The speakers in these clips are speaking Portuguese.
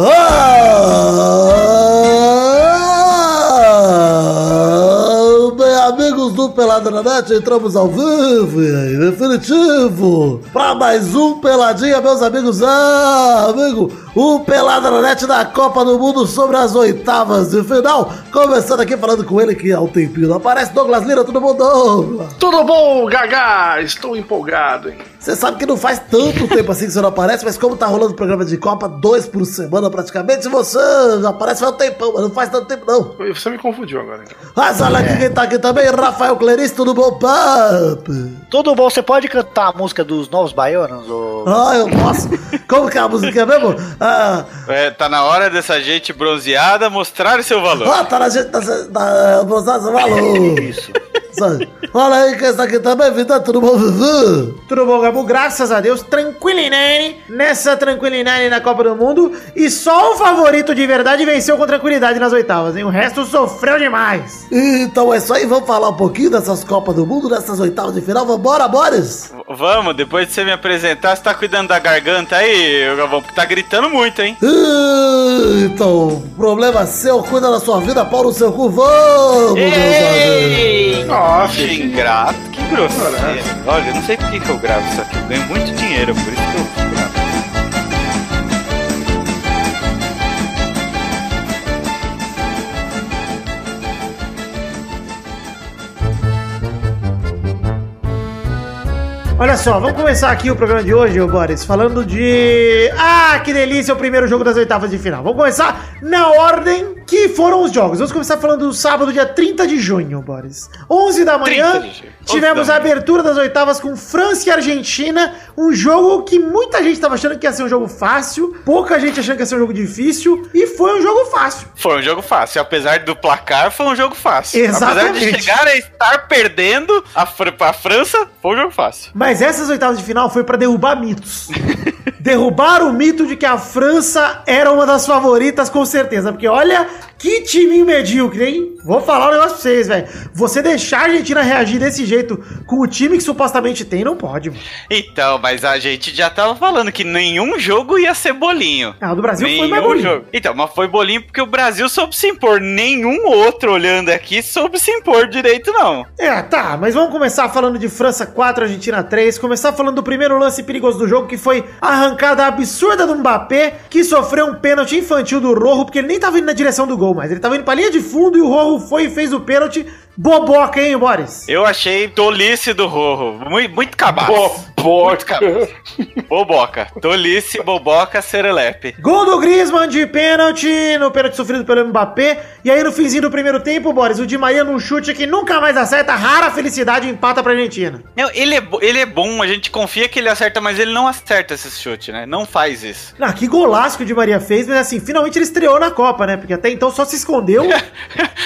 Ah, bem, amigos do Pelada na Net, entramos ao vivo e em definitivo para mais um Peladinha, meus amigos. Ah, amigo, o Pelada na Net da Copa do Mundo sobre as oitavas de final. Começando aqui falando com ele que há um tempinho não aparece. Douglas Lira, tudo bom, Douglas? Tudo bom, Gaga? Estou empolgado, hein? Você sabe que não faz tanto tempo assim que você não aparece, mas como tá rolando programa de Copa, dois por semana praticamente, você já aparece faz um tempão, mas não faz tanto tempo não. Você me confundiu agora. Então. Mas olha aqui quem tá aqui também, Rafael Clerice, tudo bom, papo? Tudo bom, você pode cantar a música dos Novos Baianos? Ou... Ah, eu posso. Como que é a música mesmo? Ah, É, tá na hora dessa gente bronzeada mostrar seu valor. ah tá na gente da... você falou. Isso. Sabe? Olha aí quem está aqui também, vida, tudo bom, Vivi? Tudo bom, Gabu? Graças a Deus, tranquilinane nessa tranquilinane na Copa do Mundo. E só o favorito de verdade venceu com tranquilidade nas oitavas, hein? O resto sofreu demais. Então é isso aí, vamos falar um pouquinho dessas Copas do Mundo, dessas oitavas de final. Vambora, Boris? V- Vamos, depois de você me apresentar, você tá cuidando da garganta aí, Galvão, porque tá gritando muito, hein? Então, problema seu, cuida da sua vida, pau no seu cu, vamos, amigos. Nossa, Que ingrato, que grosseiro. Olha, eu não sei por que eu gravo isso aqui, eu ganho muito dinheiro, por isso que eu gravo. Olha só, vamos começar aqui o programa de hoje, Boris, falando de. Ah, que delícia, o primeiro jogo das oitavas de final. Vamos começar na ordem que foram os jogos. Vamos começar falando do sábado, dia 30 de junho, Boris. 11 da manhã, 30 de junho. 11 tivemos a abertura das oitavas com França e Argentina. Um jogo que muita gente estava achando que ia ser um jogo fácil, pouca gente achando que ia ser um jogo difícil, e foi um jogo fácil. Foi um jogo fácil, apesar do placar, foi um jogo fácil. Exatamente. Apesar de chegar a estar perdendo a, a França, foi um jogo fácil. Mas essas oitavas de final foi pra derrubar mitos. derrubar o mito de que a França era uma das favoritas, com certeza. Porque olha que time medíocre, hein? Vou falar um negócio pra vocês, velho. Você deixar a Argentina reagir desse jeito com o time que supostamente tem, não pode. mano. Então, mas a gente já tava falando que nenhum jogo ia ser bolinho. Ah, o do Brasil foi Nenhum mais bolinho. jogo. Então, mas foi bolinho porque o Brasil soube se impor. Nenhum outro olhando aqui soube se impor direito, não. É, tá, mas vamos começar falando de França 4, Argentina 3. Começar falando do primeiro lance perigoso do jogo, que foi a arrancada absurda do Mbappé, que sofreu um pênalti infantil do Rojo, porque ele nem tava indo na direção do gol, mas ele tava indo pra linha de fundo e o Rojo foi e fez o pênalti. Boboca, hein, Boris? Eu achei tolice do Rorro. Muito, muito cabaço. Boboca. Muito cabaço. Boboca. Tolice, boboca, serelepe. Gol do Griezmann de pênalti, no pênalti sofrido pelo Mbappé. E aí no finzinho do primeiro tempo, Boris, o Di Maria num chute que nunca mais acerta, rara felicidade empata pra Argentina. Não, ele, é, ele é bom, a gente confia que ele acerta, mas ele não acerta esse chute, né? Não faz isso. Ah, que golaço que o Di Maria fez, mas assim, finalmente ele estreou na Copa, né? Porque até então só se escondeu.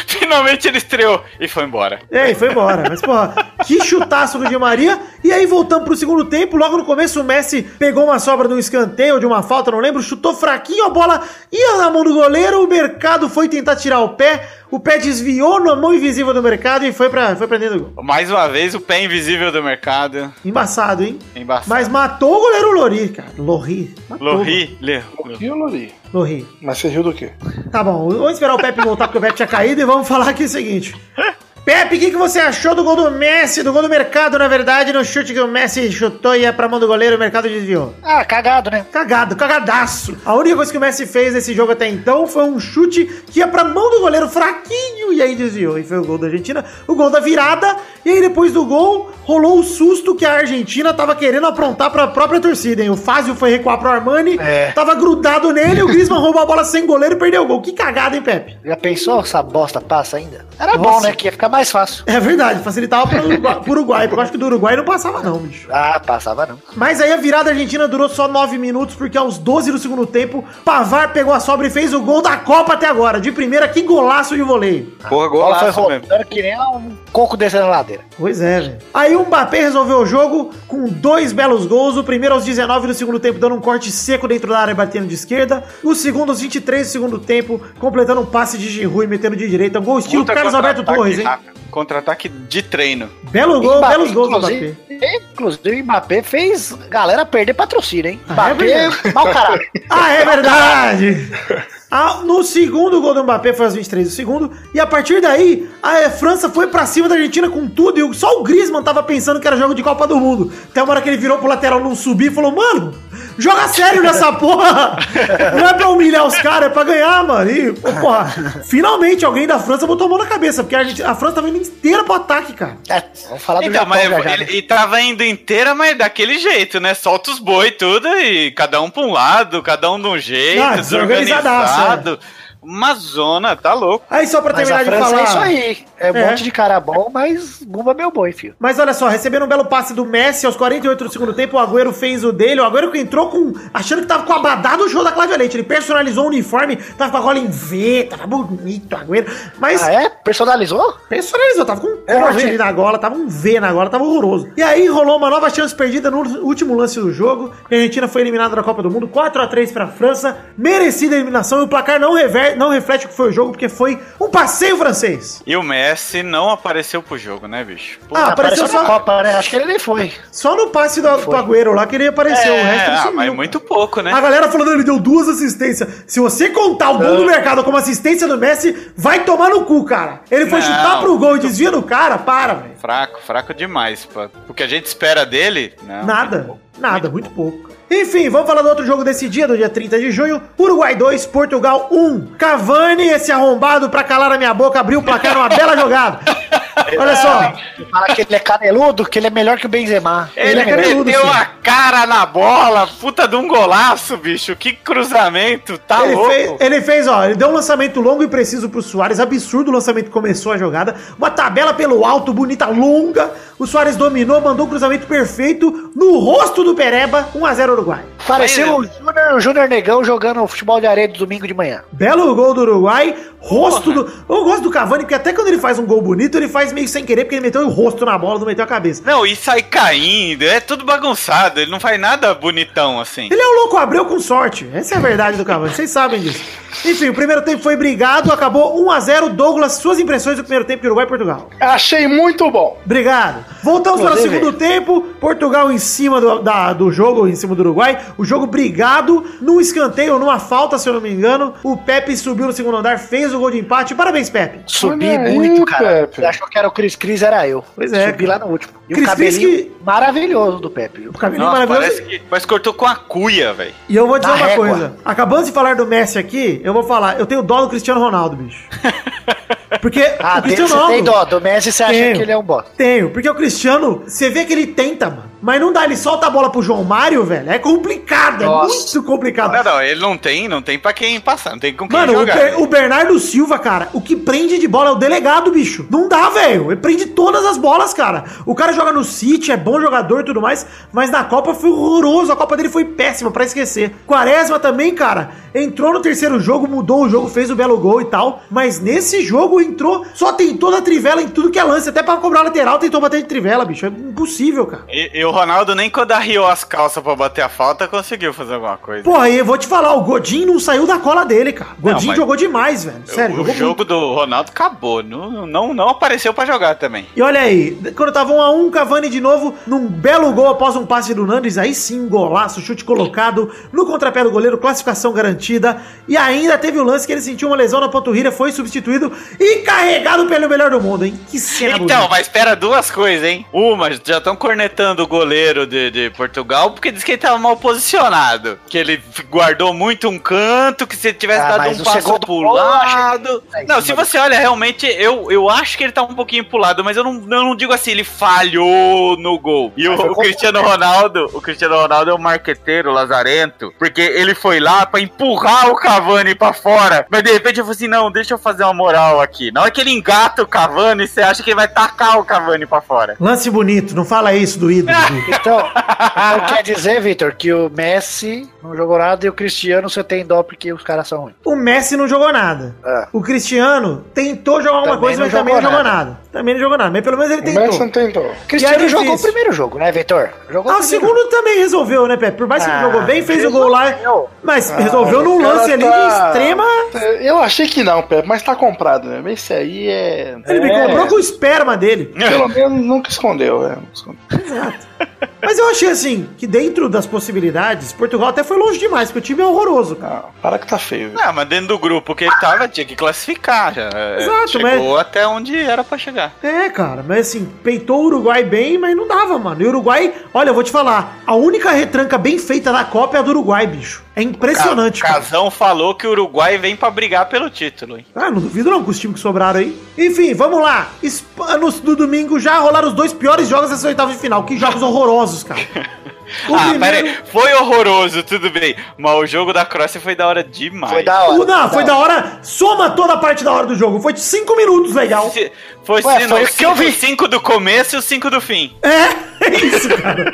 Finalmente ele estreou e foi embora. É, e foi embora. Mas, porra, que chutaço do Di Maria. E aí, voltando pro segundo tempo, logo no começo o Messi pegou uma sobra de um escanteio ou de uma falta, não lembro, chutou fraquinho, a bola ia na mão do goleiro, o Mercado foi tentar tirar o pé, o pé desviou na mão invisível do Mercado e foi pra, foi pra dentro do gol. Mais uma vez, o pé invisível do mercado. Embaçado, hein? Embaçado. Mas matou o goleiro Lori, cara. Lori. Matou, Lorri, Le- E o Lori? Lori. Mas você riu do quê? Tá bom, vamos esperar o Pepe voltar porque o Pepe tinha caído e vamos falar aqui o seguinte. Pepe, o que, que você achou do gol do Messi, do gol do Mercado, na verdade, no chute que o Messi chutou e ia pra mão do goleiro, o Mercado desviou? Ah, cagado, né? Cagado, cagadaço. A única coisa que o Messi fez nesse jogo até então foi um chute que ia pra mão do goleiro fraquinho e aí desviou. E foi o gol da Argentina, o gol da virada. E aí depois do gol, rolou o susto que a Argentina tava querendo aprontar pra própria torcida, hein? O Fázio foi recuar pro Armani, É. tava grudado nele, o Griezmann roubou a bola sem goleiro e perdeu o gol. Que cagada, hein, Pepe? Já pensou essa bosta passa ainda? Era Nossa. bom, né? Que ia ficar mais fácil. É verdade, facilitava pro Uruguai, pro Uruguai, porque eu acho que do Uruguai não passava não, bicho. Ah, passava não. Mas aí a virada argentina durou só 9 minutos, porque aos 12 do segundo tempo, Pavar pegou a sobra e fez o gol da Copa até agora. De primeira, que golaço de voleio. Porra, A bola foi golaço mesmo. rodando que nem um coco descendo a ladeira. Pois é, velho. Aí o Mbappé resolveu o jogo com dois belos gols. O primeiro aos 19 do segundo tempo, dando um corte seco dentro da área, batendo de esquerda. O segundo aos 23 do segundo tempo, completando um passe de Giroud e metendo de direita. Um gol estilo Puta Carlos Alberto Torres, hein? Contra-ataque de treino. Belo gol, Mbappé, belos gols do inclusive, Mbappé. Inclusive, o Mbappé fez galera perder patrocínio, hein? Ah, é Mbappé, verdade. mau caralho. Ah, é verdade! Ah, no segundo gol do Mbappé foi aos 23 do segundo. E a partir daí, a eh, França foi pra cima da Argentina com tudo. E o- só o Griezmann tava pensando que era jogo de Copa do Mundo. Até uma hora que ele virou pro lateral não subir e falou: Mano, joga sério nessa porra! Não é pra humilhar os caras, é pra ganhar, mano. E, porra, finalmente alguém da França botou a mão na cabeça. Porque a, Argentina- a França tava indo inteira pro ataque, cara. É, vamos falar do Então, Japão mas já, já, ele, né? e tava indo inteira, mas daquele jeito, né? Solta os boi e tudo, e cada um pra um lado, cada um de um jeito, Ah, desorganizadaço, desorganizado. Uma zona, tá louco. Aí só pra Mas a terminar de França falar. é isso aí. É um É. monte de cara bom, mas bumba meu boi, filho. Mas olha só, recebendo um belo passe do Messi aos 48 do segundo tempo, o Agüero fez o dele. O Agüero que entrou com. achando que tava com a badada do show da Cláudia Leite. Ele personalizou o uniforme, tava com a gola em V, tava bonito o Agüero. Mas Ah, é? Personalizou? personalizou, tava com um não corte na gola, tava um V na gola, tava horroroso. E aí rolou uma nova chance perdida no último lance do jogo. E a Argentina foi eliminada da Copa do Mundo, 4x3 pra França. Merecida eliminação e o placar não, não reflete o que foi o jogo, porque foi um passeio francês. E o Messi não apareceu pro jogo, né, bicho? Pô, Ah, apareceu Apareceu na só- Copa, né? Acho que ele nem foi. Só no passe do, do Agüero lá que ele apareceu. o resto ele ah, sumiu. mas muito pouco, né? A galera falando, ele deu duas assistências. Se você contar o gol do mercado como assistência do Messi, vai tomar no cu, cara. Ele foi Não. chutar pro gol e desvia no cara, para, velho. Fraco, fraco demais. Pô. O que a gente espera dele, não. Nada, nada, muito pouco. Enfim, vamos falar do outro jogo desse dia, do dia 30 de junho. Uruguai 2, Portugal 1. Cavani, esse arrombado pra calar a minha boca, abriu o placar numa bela jogada. Olha só, Ele fala que ele é caneludo, que ele é melhor que o Benzema. Ele, é caneludo, meteu sim. a cara na bola, puta de um golaço, bicho. Que cruzamento, tá Ele louco. fez, ele fez, ó, ele deu um lançamento longo e preciso pro Soares, absurdo o lançamento que começou a jogada, uma tabela pelo alto, bonita, longa, o Soares dominou, mandou o cruzamento perfeito no rosto do Pereba, 1x0 Uruguai. Pareceu o Júnior, o Júnior Negão jogando futebol de areia de domingo de manhã. Belo gol do Uruguai, rosto do... Eu gosto do Cavani, porque até quando ele faz um gol bonito, ele faz meio sem querer, porque ele meteu o rosto na bola, não meteu a cabeça. Não, e sai caindo, é tudo bagunçado, ele não faz nada bonitão assim. Ele é um louco Abreu com sorte. Essa é a verdade do Cavani, vocês sabem disso. Enfim, o primeiro tempo foi brigado, acabou 1x0. Douglas, suas impressões do primeiro tempo de Uruguai e Portugal. Achei muito bom. Obrigado. Voltamos para o segundo tempo. Portugal em cima do, da- do jogo, em cima do Uruguai. O jogo brigado, num escanteio, numa falta, se eu não me engano. O Pepe subiu no segundo andar, fez o gol de empate. Parabéns, Pepe. Subi Olha aí, muito, cara. Pepe. Você achou que era o Cris Cris, era eu. Pois é, Subi cara. lá no último. E Cris o cabelinho que- maravilhoso do Pepe. O cabelinho Nossa, maravilhoso. parece que, parece que cortou com a cuia, velho. E eu vou dizer Na uma régua. coisa. Acabando de falar do Messi aqui, eu vou falar. Eu tenho dó do Cristiano Ronaldo, bicho. Porque Ah, o Cristiano você Ronaldo... tem dó. Do Messi você acha Tenho. que ele é um bosta. Tenho, porque o Cristiano, você vê que ele tenta, mano. Mas não dá, ele solta a bola pro João Mário, velho. É complicado, é Nossa. muito complicado. Não, não, ele não tem, não tem pra quem passar, não tem com quem Mano, o, jogar. Ber- o Bernardo Silva, cara, o que prende de bola é o delegado, bicho. Não dá, velho. Ele prende todas as bolas, cara. O cara joga no City, é bom jogador e tudo mais, mas na Copa foi horroroso. A Copa dele foi péssima, pra esquecer. Quaresma também, cara, entrou no terceiro jogo, mudou o jogo, fez o belo gol e tal. Mas nesse jogo entrou, só tentou da trivela em tudo que é lance. Até pra cobrar lateral, tentou bater de trivela, bicho. É impossível, cara. E, e o Ronaldo nem quando arriou as calças pra bater a falta conseguiu fazer alguma coisa. Porra, e eu vou te falar, o Godinho não saiu da cola dele, cara. O Godinho jogou demais, velho. Sério, o jogo muito. do Ronaldo acabou, não, não, não apareceu pra jogar também. E olha aí, quando tava 1 a 1 Cavani de novo, num belo gol após um passe do Nandes, aí sim, um golaço, chute colocado, no contrapé do goleiro, classificação garantida, e ainda teve o lance que ele sentiu uma lesão na panturrilha, foi substituído e carregado pelo melhor do mundo, hein? Que cena Então, bonita. mas espera duas coisas, hein? Uma, já estão cornetando o goleiro de, de Portugal porque diz que ele tava mal posicionado. Que ele guardou muito um canto, que se ele tivesse Ah, dado um passo pro lado. Não, se você olha, realmente, eu, eu acho que ele tá um pouquinho pro lado, mas eu não, eu não digo assim, ele falhou no gol. E o, o Cristiano Ronaldo, o Cristiano Ronaldo é um marqueteiro lazarento, porque ele foi lá pra empurrar o Cavani pra fora. Mas de repente eu falei assim: não, deixa eu fazer uma moral aqui. Na hora que ele engata o Cavani, você acha que ele vai tacar o Cavani pra fora. Lance bonito, não fala isso do ídolo. Então, então quer dizer, Vitor, que o Messi não jogou nada e o Cristiano você tem dó porque os caras são ruins. o Messi não jogou nada. É. O Cristiano tentou jogar alguma coisa, mas também não jogou jogou nada. Também não jogou nada, mas pelo menos ele O Messi não tentou. Cristiano jogou o primeiro jogo, né, Vitor? Jogou Ah, o segundo também resolveu, né, Pepe? Por mais que ele Ah, jogou bem, fez o gol lá. Mas resolveu num lance ali tá- de extrema. Eu achei que não, Pepe, mas tá comprado, né? esse aí é. Ele me é, comprou com o esperma dele. Pelo menos nunca escondeu, é. nunca escondeu. Exato. Mas eu achei assim, que dentro das possibilidades, Portugal até foi longe demais, porque o time é horroroso, cara. Não, para que tá feio. viu? Não, mas dentro do grupo que ele tava, tinha que classificar já. Exato, Chegou até onde era pra chegar. É, cara, mas assim, peitou o Uruguai bem, mas não dava, mano. E o Uruguai, olha, eu vou te falar, a única retranca bem feita da Copa é a do Uruguai, bicho. É impressionante, Ca- cara. Casão falou que o Uruguai vem pra brigar pelo título, hein? Ah, não duvido não com os times que sobraram aí. Enfim, vamos lá. No, no domingo já rolaram os dois piores jogos dessa oitava de final. Que jogos horrorosos, cara. O ah, primeiro- peraí, foi horroroso, tudo bem. Mas o jogo da Croácia foi da hora demais. Foi da hora. Não, foi da hora. Soma toda a parte da hora do jogo. Foi de cinco minutos, legal. Se- Foi, Ué, foi não, o que eu vi. 5 do começo e o 5 do fim. É, é isso, cara.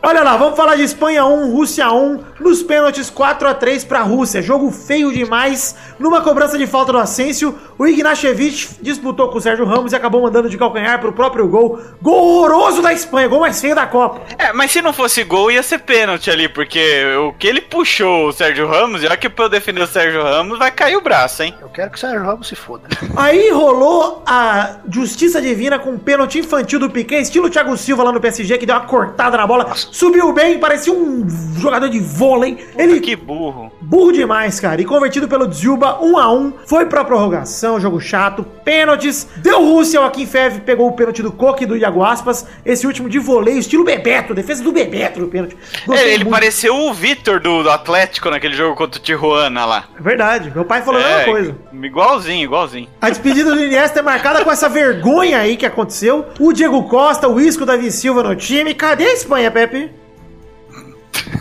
Olha lá, vamos falar de Espanha 1, Rússia 1, nos pênaltis 4 a 3 pra Rússia. Jogo feio demais. Numa cobrança de falta do Asensio, o Ignashevich disputou com o Sérgio Ramos e acabou mandando de calcanhar pro próprio gol. Gol horroroso da Espanha, gol mais feio da Copa. É, mas se não fosse gol, ia ser pênalti ali, porque o que ele puxou o Sérgio Ramos, já que pra eu defender o Sérgio Ramos, vai cair o braço, hein? Eu quero que o Sérgio Ramos se foda. Aí rolou a justiça divina com um pênalti infantil do Piquet, estilo Thiago Silva lá no PSG, que deu uma cortada na bola, Subiu bem, parecia um jogador de vôlei. Puta ele que burro. Burro demais, cara. E convertido pelo Zilba, 1 a 1 foi pra prorrogação, jogo chato, pênaltis. Deu Rússia, o Akinfev pegou o pênalti do Coque e do Iago Aspas. Esse último de vôlei, estilo Bebeto, defesa do Bebeto no pênalti. É, ele pareceu o Vitor do, do, Atlético naquele jogo contra o Tijuana lá. É verdade, meu pai falou é, a mesma é, coisa. Igualzinho, igualzinho. A despedida do Iniesta é marcada com essa vergonha aí que aconteceu. O Diego Costa, o Isco, Davi Silva no time. Cadê a Espanha, Pepe?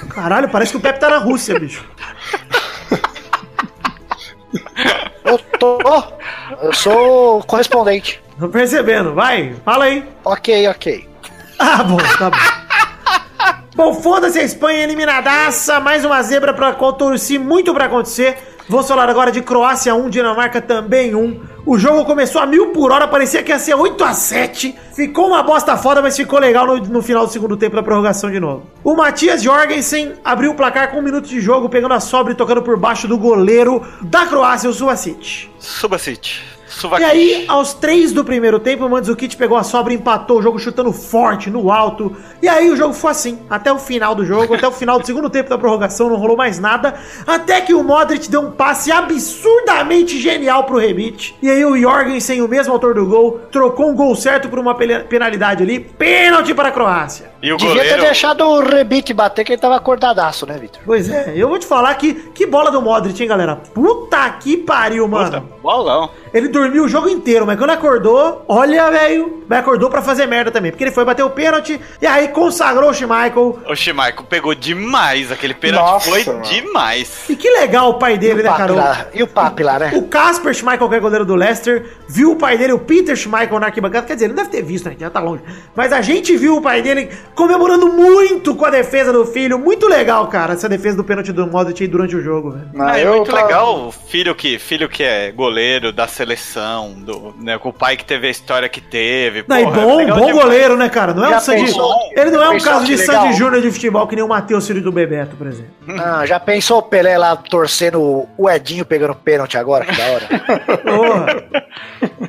Caralho, parece que o Pepe tá na Rússia, bicho. Eu tô. Eu sou correspondente. Tô percebendo, vai, fala aí. Ok, ok. Ah, bom, tá bom. Bom, foda-se a Espanha eliminadaça. Mais uma zebra pra qual torci muito pra acontecer. Vou falar agora de Croácia 1, Dinamarca também 1. O jogo começou a mil por hora, parecia que ia ser 8 a 7 Ficou uma bosta foda, mas ficou legal no, no final do segundo tempo da prorrogação de novo. O Matias Jorgensen abriu o placar com um minuto de jogo, pegando a sobra e tocando por baixo do goleiro da Croácia, o Suvacic. Subacite. E aí, aos três do primeiro tempo, o Mandzukic pegou a sobra e empatou o jogo chutando forte, no alto. E aí o jogo foi assim, até o final do jogo, até o final do segundo tempo da prorrogação, não rolou mais nada. Até que o Modric deu um passe absurdamente genial pro Remit. E aí o Jorgensen, o mesmo autor do gol, trocou um gol certo por uma penalidade ali. Pênalti para a Croácia. E o Devia goleiro... ter deixado o Rebite bater, que ele tava acordadaço, né, Vitor? Pois é, eu vou te falar que, que bola do Modric, hein, galera? Puta que pariu, mano. Puta, bolão. Ele dormiu o jogo inteiro, mas quando acordou, olha, velho, mas acordou pra fazer merda também. Porque ele foi bater o pênalti e aí consagrou o Schmeichel. O Schmeichel pegou demais. Aquele pênalti Nossa, foi mano. demais. E que legal o pai dele, E né, lá, e o Papi lá, né? O Casper Schmeichel, que é goleiro do Leicester, viu o pai dele, o Peter Schmeichel, na arquibancada. Quer dizer, ele não deve ter visto, né? Já tá longe. Mas a gente viu o pai dele comemorando muito com a defesa do filho. Muito legal, cara, essa defesa do pênalti do Modric aí durante o jogo, velho. Não, é muito tava- legal o filho que, filho que é goleiro da seleção, do, né, com o pai que teve a história que teve. Não, e Porra, é bom, legal bom demais. goleiro, né, cara? Não é Já um Sandy. pensou- Ele não é um caso de Sandy? Júnior de futebol que nem o Matheus, filho do Bebeto, por exemplo. Ah, já pensou o Pelé lá torcendo o Edinho pegando pênalti agora? Que da hora. Porra.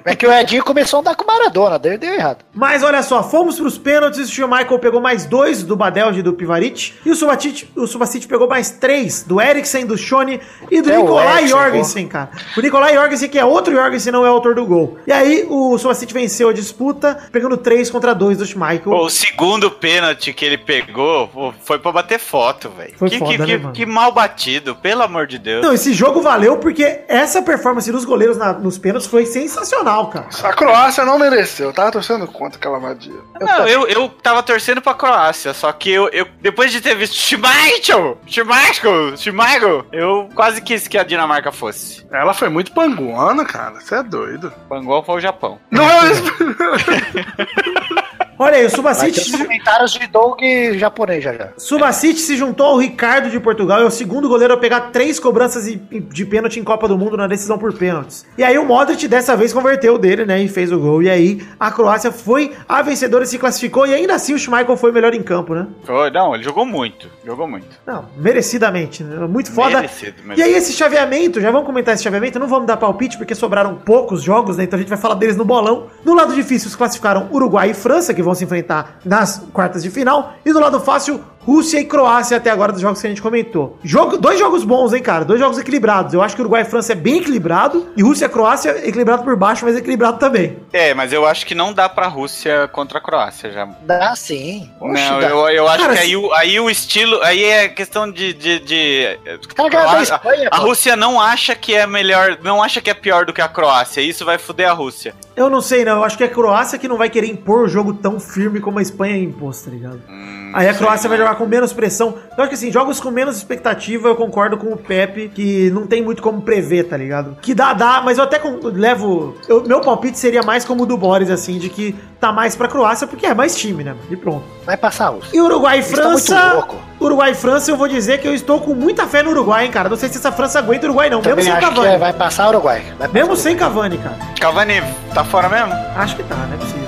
É que o Edinho começou a andar com o Maradona, daí deu errado. Mas olha só, fomos pros pênaltis, o Schmeichel pegou mais dois do Badelj e do Pivarit, e o Subacite, o Subacite pegou mais três do Eriksen, do Shone e do É Nicolai Jorgensen, cara. O Nicolai Jorgensen, que é outro Jorgensen, não é autor do gol. E aí o Subacite venceu a disputa, pegando três contra dois do Schmeichel. O segundo pênalti que ele pegou foi pra bater foto, velho. Que, foda, que, né, que- que mal batido, pelo amor de Deus. Não, esse jogo valeu porque essa performance dos goleiros na- nos pênaltis foi sensacional, cara. A Croácia não mereceu, eu tava torcendo contra aquela vadia. Não, eu, eu tava torcendo pra Croácia, só que eu, eu depois de ter visto Schmeichel, Schmeichel, Schmeichel, eu quase quis que a Dinamarca fosse. Ela foi muito panguana, cara. Você é doido. Bangual foi o Japão. Não é isso. Olha aí, o Subacite. os comentários de Doug japonês já já. Subacite se juntou ao Ricardo de Portugal, é o segundo goleiro a pegar três cobranças de, de pênalti em Copa do Mundo na decisão por pênaltis. E aí o Modric dessa vez converteu o dele, né, e fez o gol. E aí a Croácia foi a vencedora e se classificou, e ainda assim o Schmeichel foi o melhor em campo, né? Foi, não, ele jogou muito. Jogou muito. Não, merecidamente, né? muito foda. Merecido, E merecido. aí esse chaveamento, já vamos comentar esse chaveamento, não vamos dar palpite porque sobraram poucos jogos, né? Então a gente vai falar deles no bolão. No lado difícil, os classificaram Uruguai e França, que vão se enfrentar nas quartas de final. E do lado fácil, Rússia e Croácia até agora dos jogos que a gente comentou. Jogo, dois jogos bons, hein, cara? Dois jogos equilibrados. Eu acho que Uruguai e França é bem equilibrado. E Rússia e Croácia equilibrado por baixo, mas equilibrado também. É, mas eu acho que não dá pra Rússia contra a Croácia já. Dá sim. Oxe, não, dá. eu, eu acho Cara, que aí, o- aí o estilo. Aí é questão de. de, de Cara, a, Espanha, a. Rússia não acha que é melhor. Não acha que é pior do que a Croácia. Isso vai fuder a Rússia. Eu não sei, não. Eu acho que é a Croácia que não vai querer impor o jogo tão firme como a Espanha impôs, tá ligado? Hum, Aí a Croácia vai jogar com menos pressão. Eu acho que assim, jogos com menos expectativa, eu concordo com o Pepe, que não tem muito como prever, tá ligado? Que dá, dá, mas eu até com- levo. eu- meu palpite seria mais como o do Boris, assim, de que tá mais pra Croácia, porque é mais time, né? E pronto. Vai passar Rússia. E Uruguai e França. Uruguai e França, eu vou dizer que eu estou com muita fé no Uruguai, hein, cara. Não sei se essa França aguenta o Uruguai, não. Também mesmo sem Cavani. é, vai passar o Uruguai. Vai passar Mesmo o sem Uruguai. Cavani, cara. Cavani tá fora mesmo? Acho que tá, não é possível.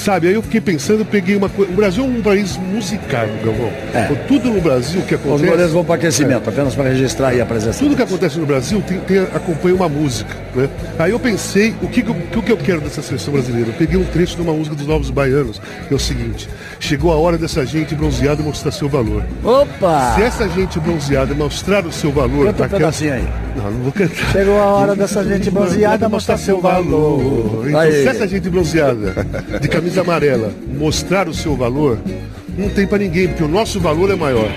Sabe, aí eu fiquei pensando, peguei uma coisa. O Brasil é um país musical, Galvão. É. Tudo no Brasil que Os acontece. goleiros vão para aquecimento, apenas para registrar aí a presença. Tudo que acontece no Brasil tem, tem- acompanha uma música, né? Aí eu pensei, o que, o que eu quero dessa seleção brasileira? Eu peguei um trecho de uma música dos Novos Baianos, que é o seguinte: chegou a hora dessa gente bronzeada mostrar seu valor. Opa! Se essa gente bronzeada mostrar o seu valor, Canta um pedacinho aí. Não, não vou cantar. Chegou a hora dessa gente bronzeada mostrar seu valor. Então, se essa gente bronzeada, de camisa amarela, mostrar o seu valor, não tem pra ninguém, porque o nosso valor é maior.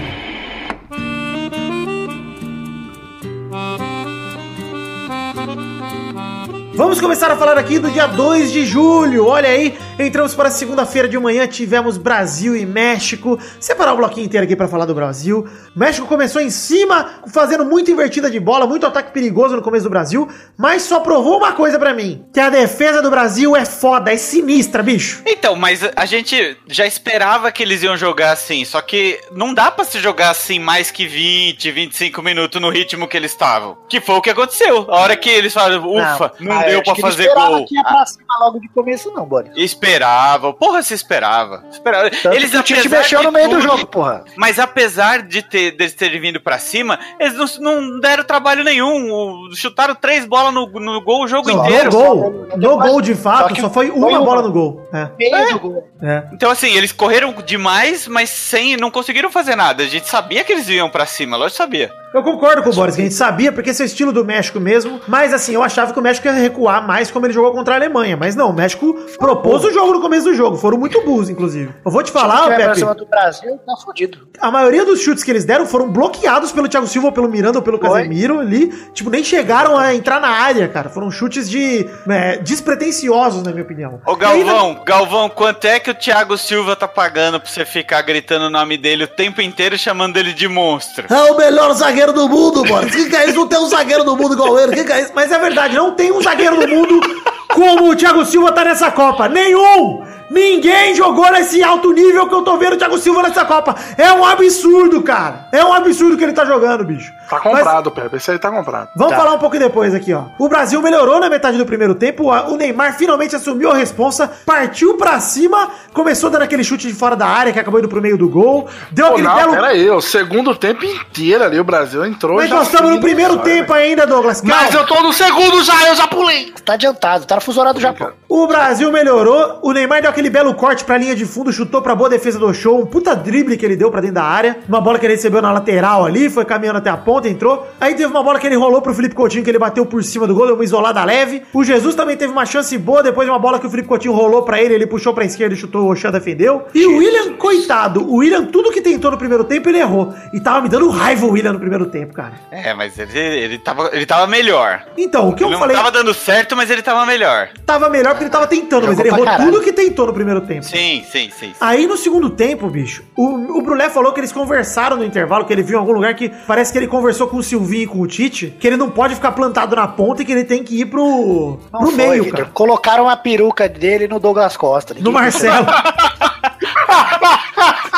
Vamos começar a falar aqui do dia 2 de julho. Olha aí, entramos para segunda-feira de manhã, tivemos Brasil e México. Separar o bloquinho inteiro aqui para falar do Brasil. O México começou em cima, fazendo muita invertida de bola, muito ataque perigoso no começo do Brasil, mas só provou uma coisa para mim, que a defesa do Brasil é foda, é sinistra, bicho. Então, mas a gente já esperava que eles iam jogar assim, só que não dá pra se jogar assim mais que 20, 25 minutos no ritmo que eles estavam. Que foi o que aconteceu. A hora que eles falaram, ufa, não, Ah, eu deu pra não fazer esperava gol. que ia pra cima logo de começo, não, Boris. Esperava, porra, se esperava. esperava. Tanto Eles que o Tite mexeu no meio do tudo- jogo, porra. Mas apesar de ter, deles terem vindo pra cima, eles não, não deram trabalho nenhum. Chutaram três bolas no, no gol o jogo Não, inteiro. no gol, no gol de fato, Só só foi uma bola no gol. É, do gol. é. Então, assim, eles correram demais, mas sem. não conseguiram fazer nada. A gente sabia que eles iam pra cima, lógico sabia. Eu concordo com o Boris, que a gente sabia, porque esse é o estilo do México mesmo. Mas assim, eu achava que o México ia recuar mais como ele jogou contra a Alemanha. Mas não, o México propôs o jogo no começo do jogo. Foram muito burros, inclusive. Eu vou te falar, pra Pepe, cima do Brasil, tá fudido. a maioria dos chutes que eles deram foram bloqueados pelo Thiago Silva, pelo Miranda ou pelo Foi. Casemiro ali. Tipo, nem chegaram a entrar na área, cara. Foram chutes de é, despretensiosos, na minha opinião. Ô E aí, Galvão, Galvão, quanto é que o Thiago Silva tá pagando pra você ficar gritando o nome dele o tempo inteiro chamando ele de monstro? É o melhor zagueiro do mundo, Boris. Que que é isso? Não tem um zagueiro do mundo igual ele. Que que é isso? Mas é verdade, não tem um zagueiro do mundo como o Thiago Silva tá nessa Copa. Nenhum! Ninguém jogou nesse alto nível que eu tô vendo o Thiago Silva nessa Copa. É um absurdo, cara. É um absurdo que ele tá jogando, bicho. Tá Mas- comprado, Pepe. Esse aí tá comprado. Vamos falar um pouco depois aqui, ó. O Brasil melhorou na metade do primeiro tempo. O Neymar finalmente assumiu a responsa, partiu pra cima, começou dando aquele chute de fora da área que acabou indo pro meio do gol. Deu Pô, aquele não, belo. pera aí. O segundo tempo inteiro ali, o Brasil entrou Mas já nós estamos no primeiro já, tempo ainda, Douglas. Mas Calma. eu tô no segundo já, eu já pulei. Tá adiantado, tá no fuso horário do Japão. O Brasil melhorou, o Neymar deu aquele belo corte pra linha de fundo, chutou pra boa defesa do show, um puta drible que ele deu pra dentro da área, uma bola que ele recebeu na lateral ali, foi caminhando até a ponta, entrou. Aí teve uma bola que ele rolou pro Felipe Coutinho, que ele bateu por cima do gol, deu uma isolada leve. O Jesus também teve uma chance boa, depois de uma bola que o Felipe Coutinho rolou pra ele, ele puxou pra esquerda e chutou, o Oxã defendeu. E o William, coitado, o William, tudo que tentou no primeiro tempo, ele errou. E tava me dando raiva o William no primeiro tempo, cara. É, mas ele, ele, tava, ele tava melhor. Então, o que eu ele falei... não tava dando certo, mas ele tava melhor. tava melhor porque ele tava tentando, mas Jogou ele errou caralho. tudo que tentou. No primeiro tempo. Sim, sim, sim. sim. Aí no segundo tempo, bicho, o, o Brulé falou que eles conversaram no intervalo, que ele viu em algum lugar que parece que ele conversou com o Silvinho e com o Tite, que ele não pode ficar plantado na ponta e que ele tem que ir pro, Não pro foi, meio, Vitor. cara. Colocaram a peruca dele no Douglas Costa. No Marcelo.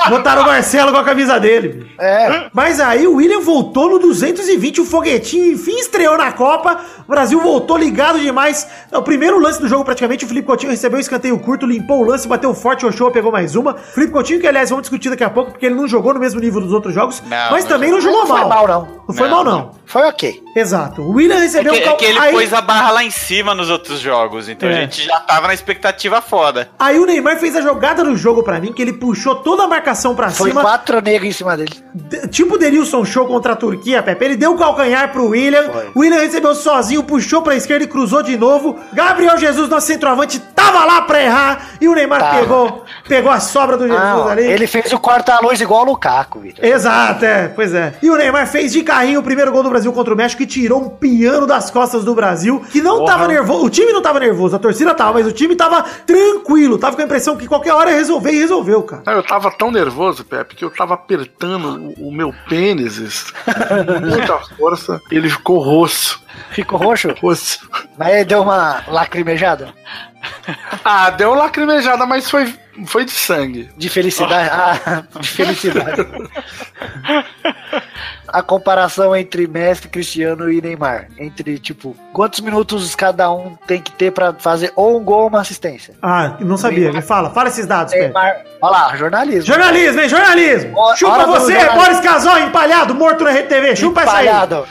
Botaram o Marcelo com a camisa dele, bicho. É. Mas aí o William voltou no 220, o foguetinho enfim estreou na Copa. O Brasil voltou ligado demais. É O primeiro lance do jogo, praticamente, o Felipe Coutinho recebeu um escanteio curto, limpou o lance, bateu forte, o Ochoa pegou mais uma. Felipe Coutinho, que aliás vamos discutir daqui a pouco, porque ele não jogou no mesmo nível dos outros jogos, Não, mas não também não jogou Não foi mal. mal, não. Não foi Não, mal, não. Foi ok. Exato. O William É recebeu que, um é cal- que ele aí, pôs a barra lá em cima nos outros jogos, então É. a gente já tava na expectativa foda. aí o Neymar fez a jogada do jogo pra mim, que ele puxou toda a marcação pra Foi cima. quatro negros em cima dele. D- Tipo o Denilson Show contra a Turquia, Pepe. Ele deu o calcanhar pro William. Foi. O William recebeu sozinho, puxou pra esquerda e cruzou de novo. Gabriel Jesus, nosso centroavante, tava lá pra errar. E o Neymar Tava. pegou, pegou a sobra do Jesus Não, ali. ele fez o corta-luz igual o Lukaku, Vitor. Exato, é, pois é. E o Neymar fez de carrinho o primeiro gol do Brasil contra o México e tirou um piano das costas do Brasil, que não Porra. tava nervoso. O time não tava nervoso, a torcida tava, mas o time tava tranquilo. Tava com a impressão que qualquer hora ia resolver e resolveu, cara. Eu tava tão nervoso, Pepe, que eu tava apertando o, o meu pênis com muita força. Ele ficou roxo. Ficou roxo? Roxo. Mas ele deu uma lacrimejada Ah, deu lacrimejada, mas foi, foi de sangue. de felicidade. Ah, de felicidade. A comparação entre Messi, Cristiano e Neymar. Entre, tipo, quantos minutos cada um tem que ter pra fazer ou um gol ou uma assistência? Ah, não sabia. Me fala, fala esses dados. Neymar. Olha lá, jornalismo. Jornalismo, hein? Jornalismo! Hora- Chupa você. Boris Casal, empalhado, morto na RTV. Chupa essa aí. Empalhado.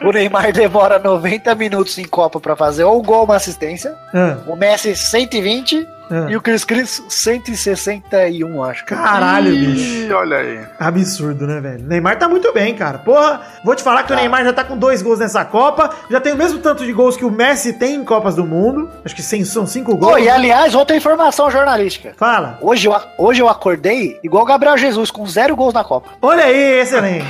O Neymar demora 90 minutos em Copa pra fazer ou um gol ou uma assistência. Ah, O Messi 120 ah. e o Cris Cris 161, acho. Caralho, bicho. Ih, olha aí. Absurdo, né, velho? Neymar tá muito bem, cara. Porra, vou te falar que o Tá. Neymar já tá com dois gols nessa Copa. Já tem o mesmo tanto de gols que o Messi tem em Copas do Mundo. Acho que são cinco gols. Pô, e aliás, outra informação jornalística. Fala. Hoje eu, hoje eu acordei igual o Gabriel Jesus, com zero gols na Copa. Olha aí, excelente.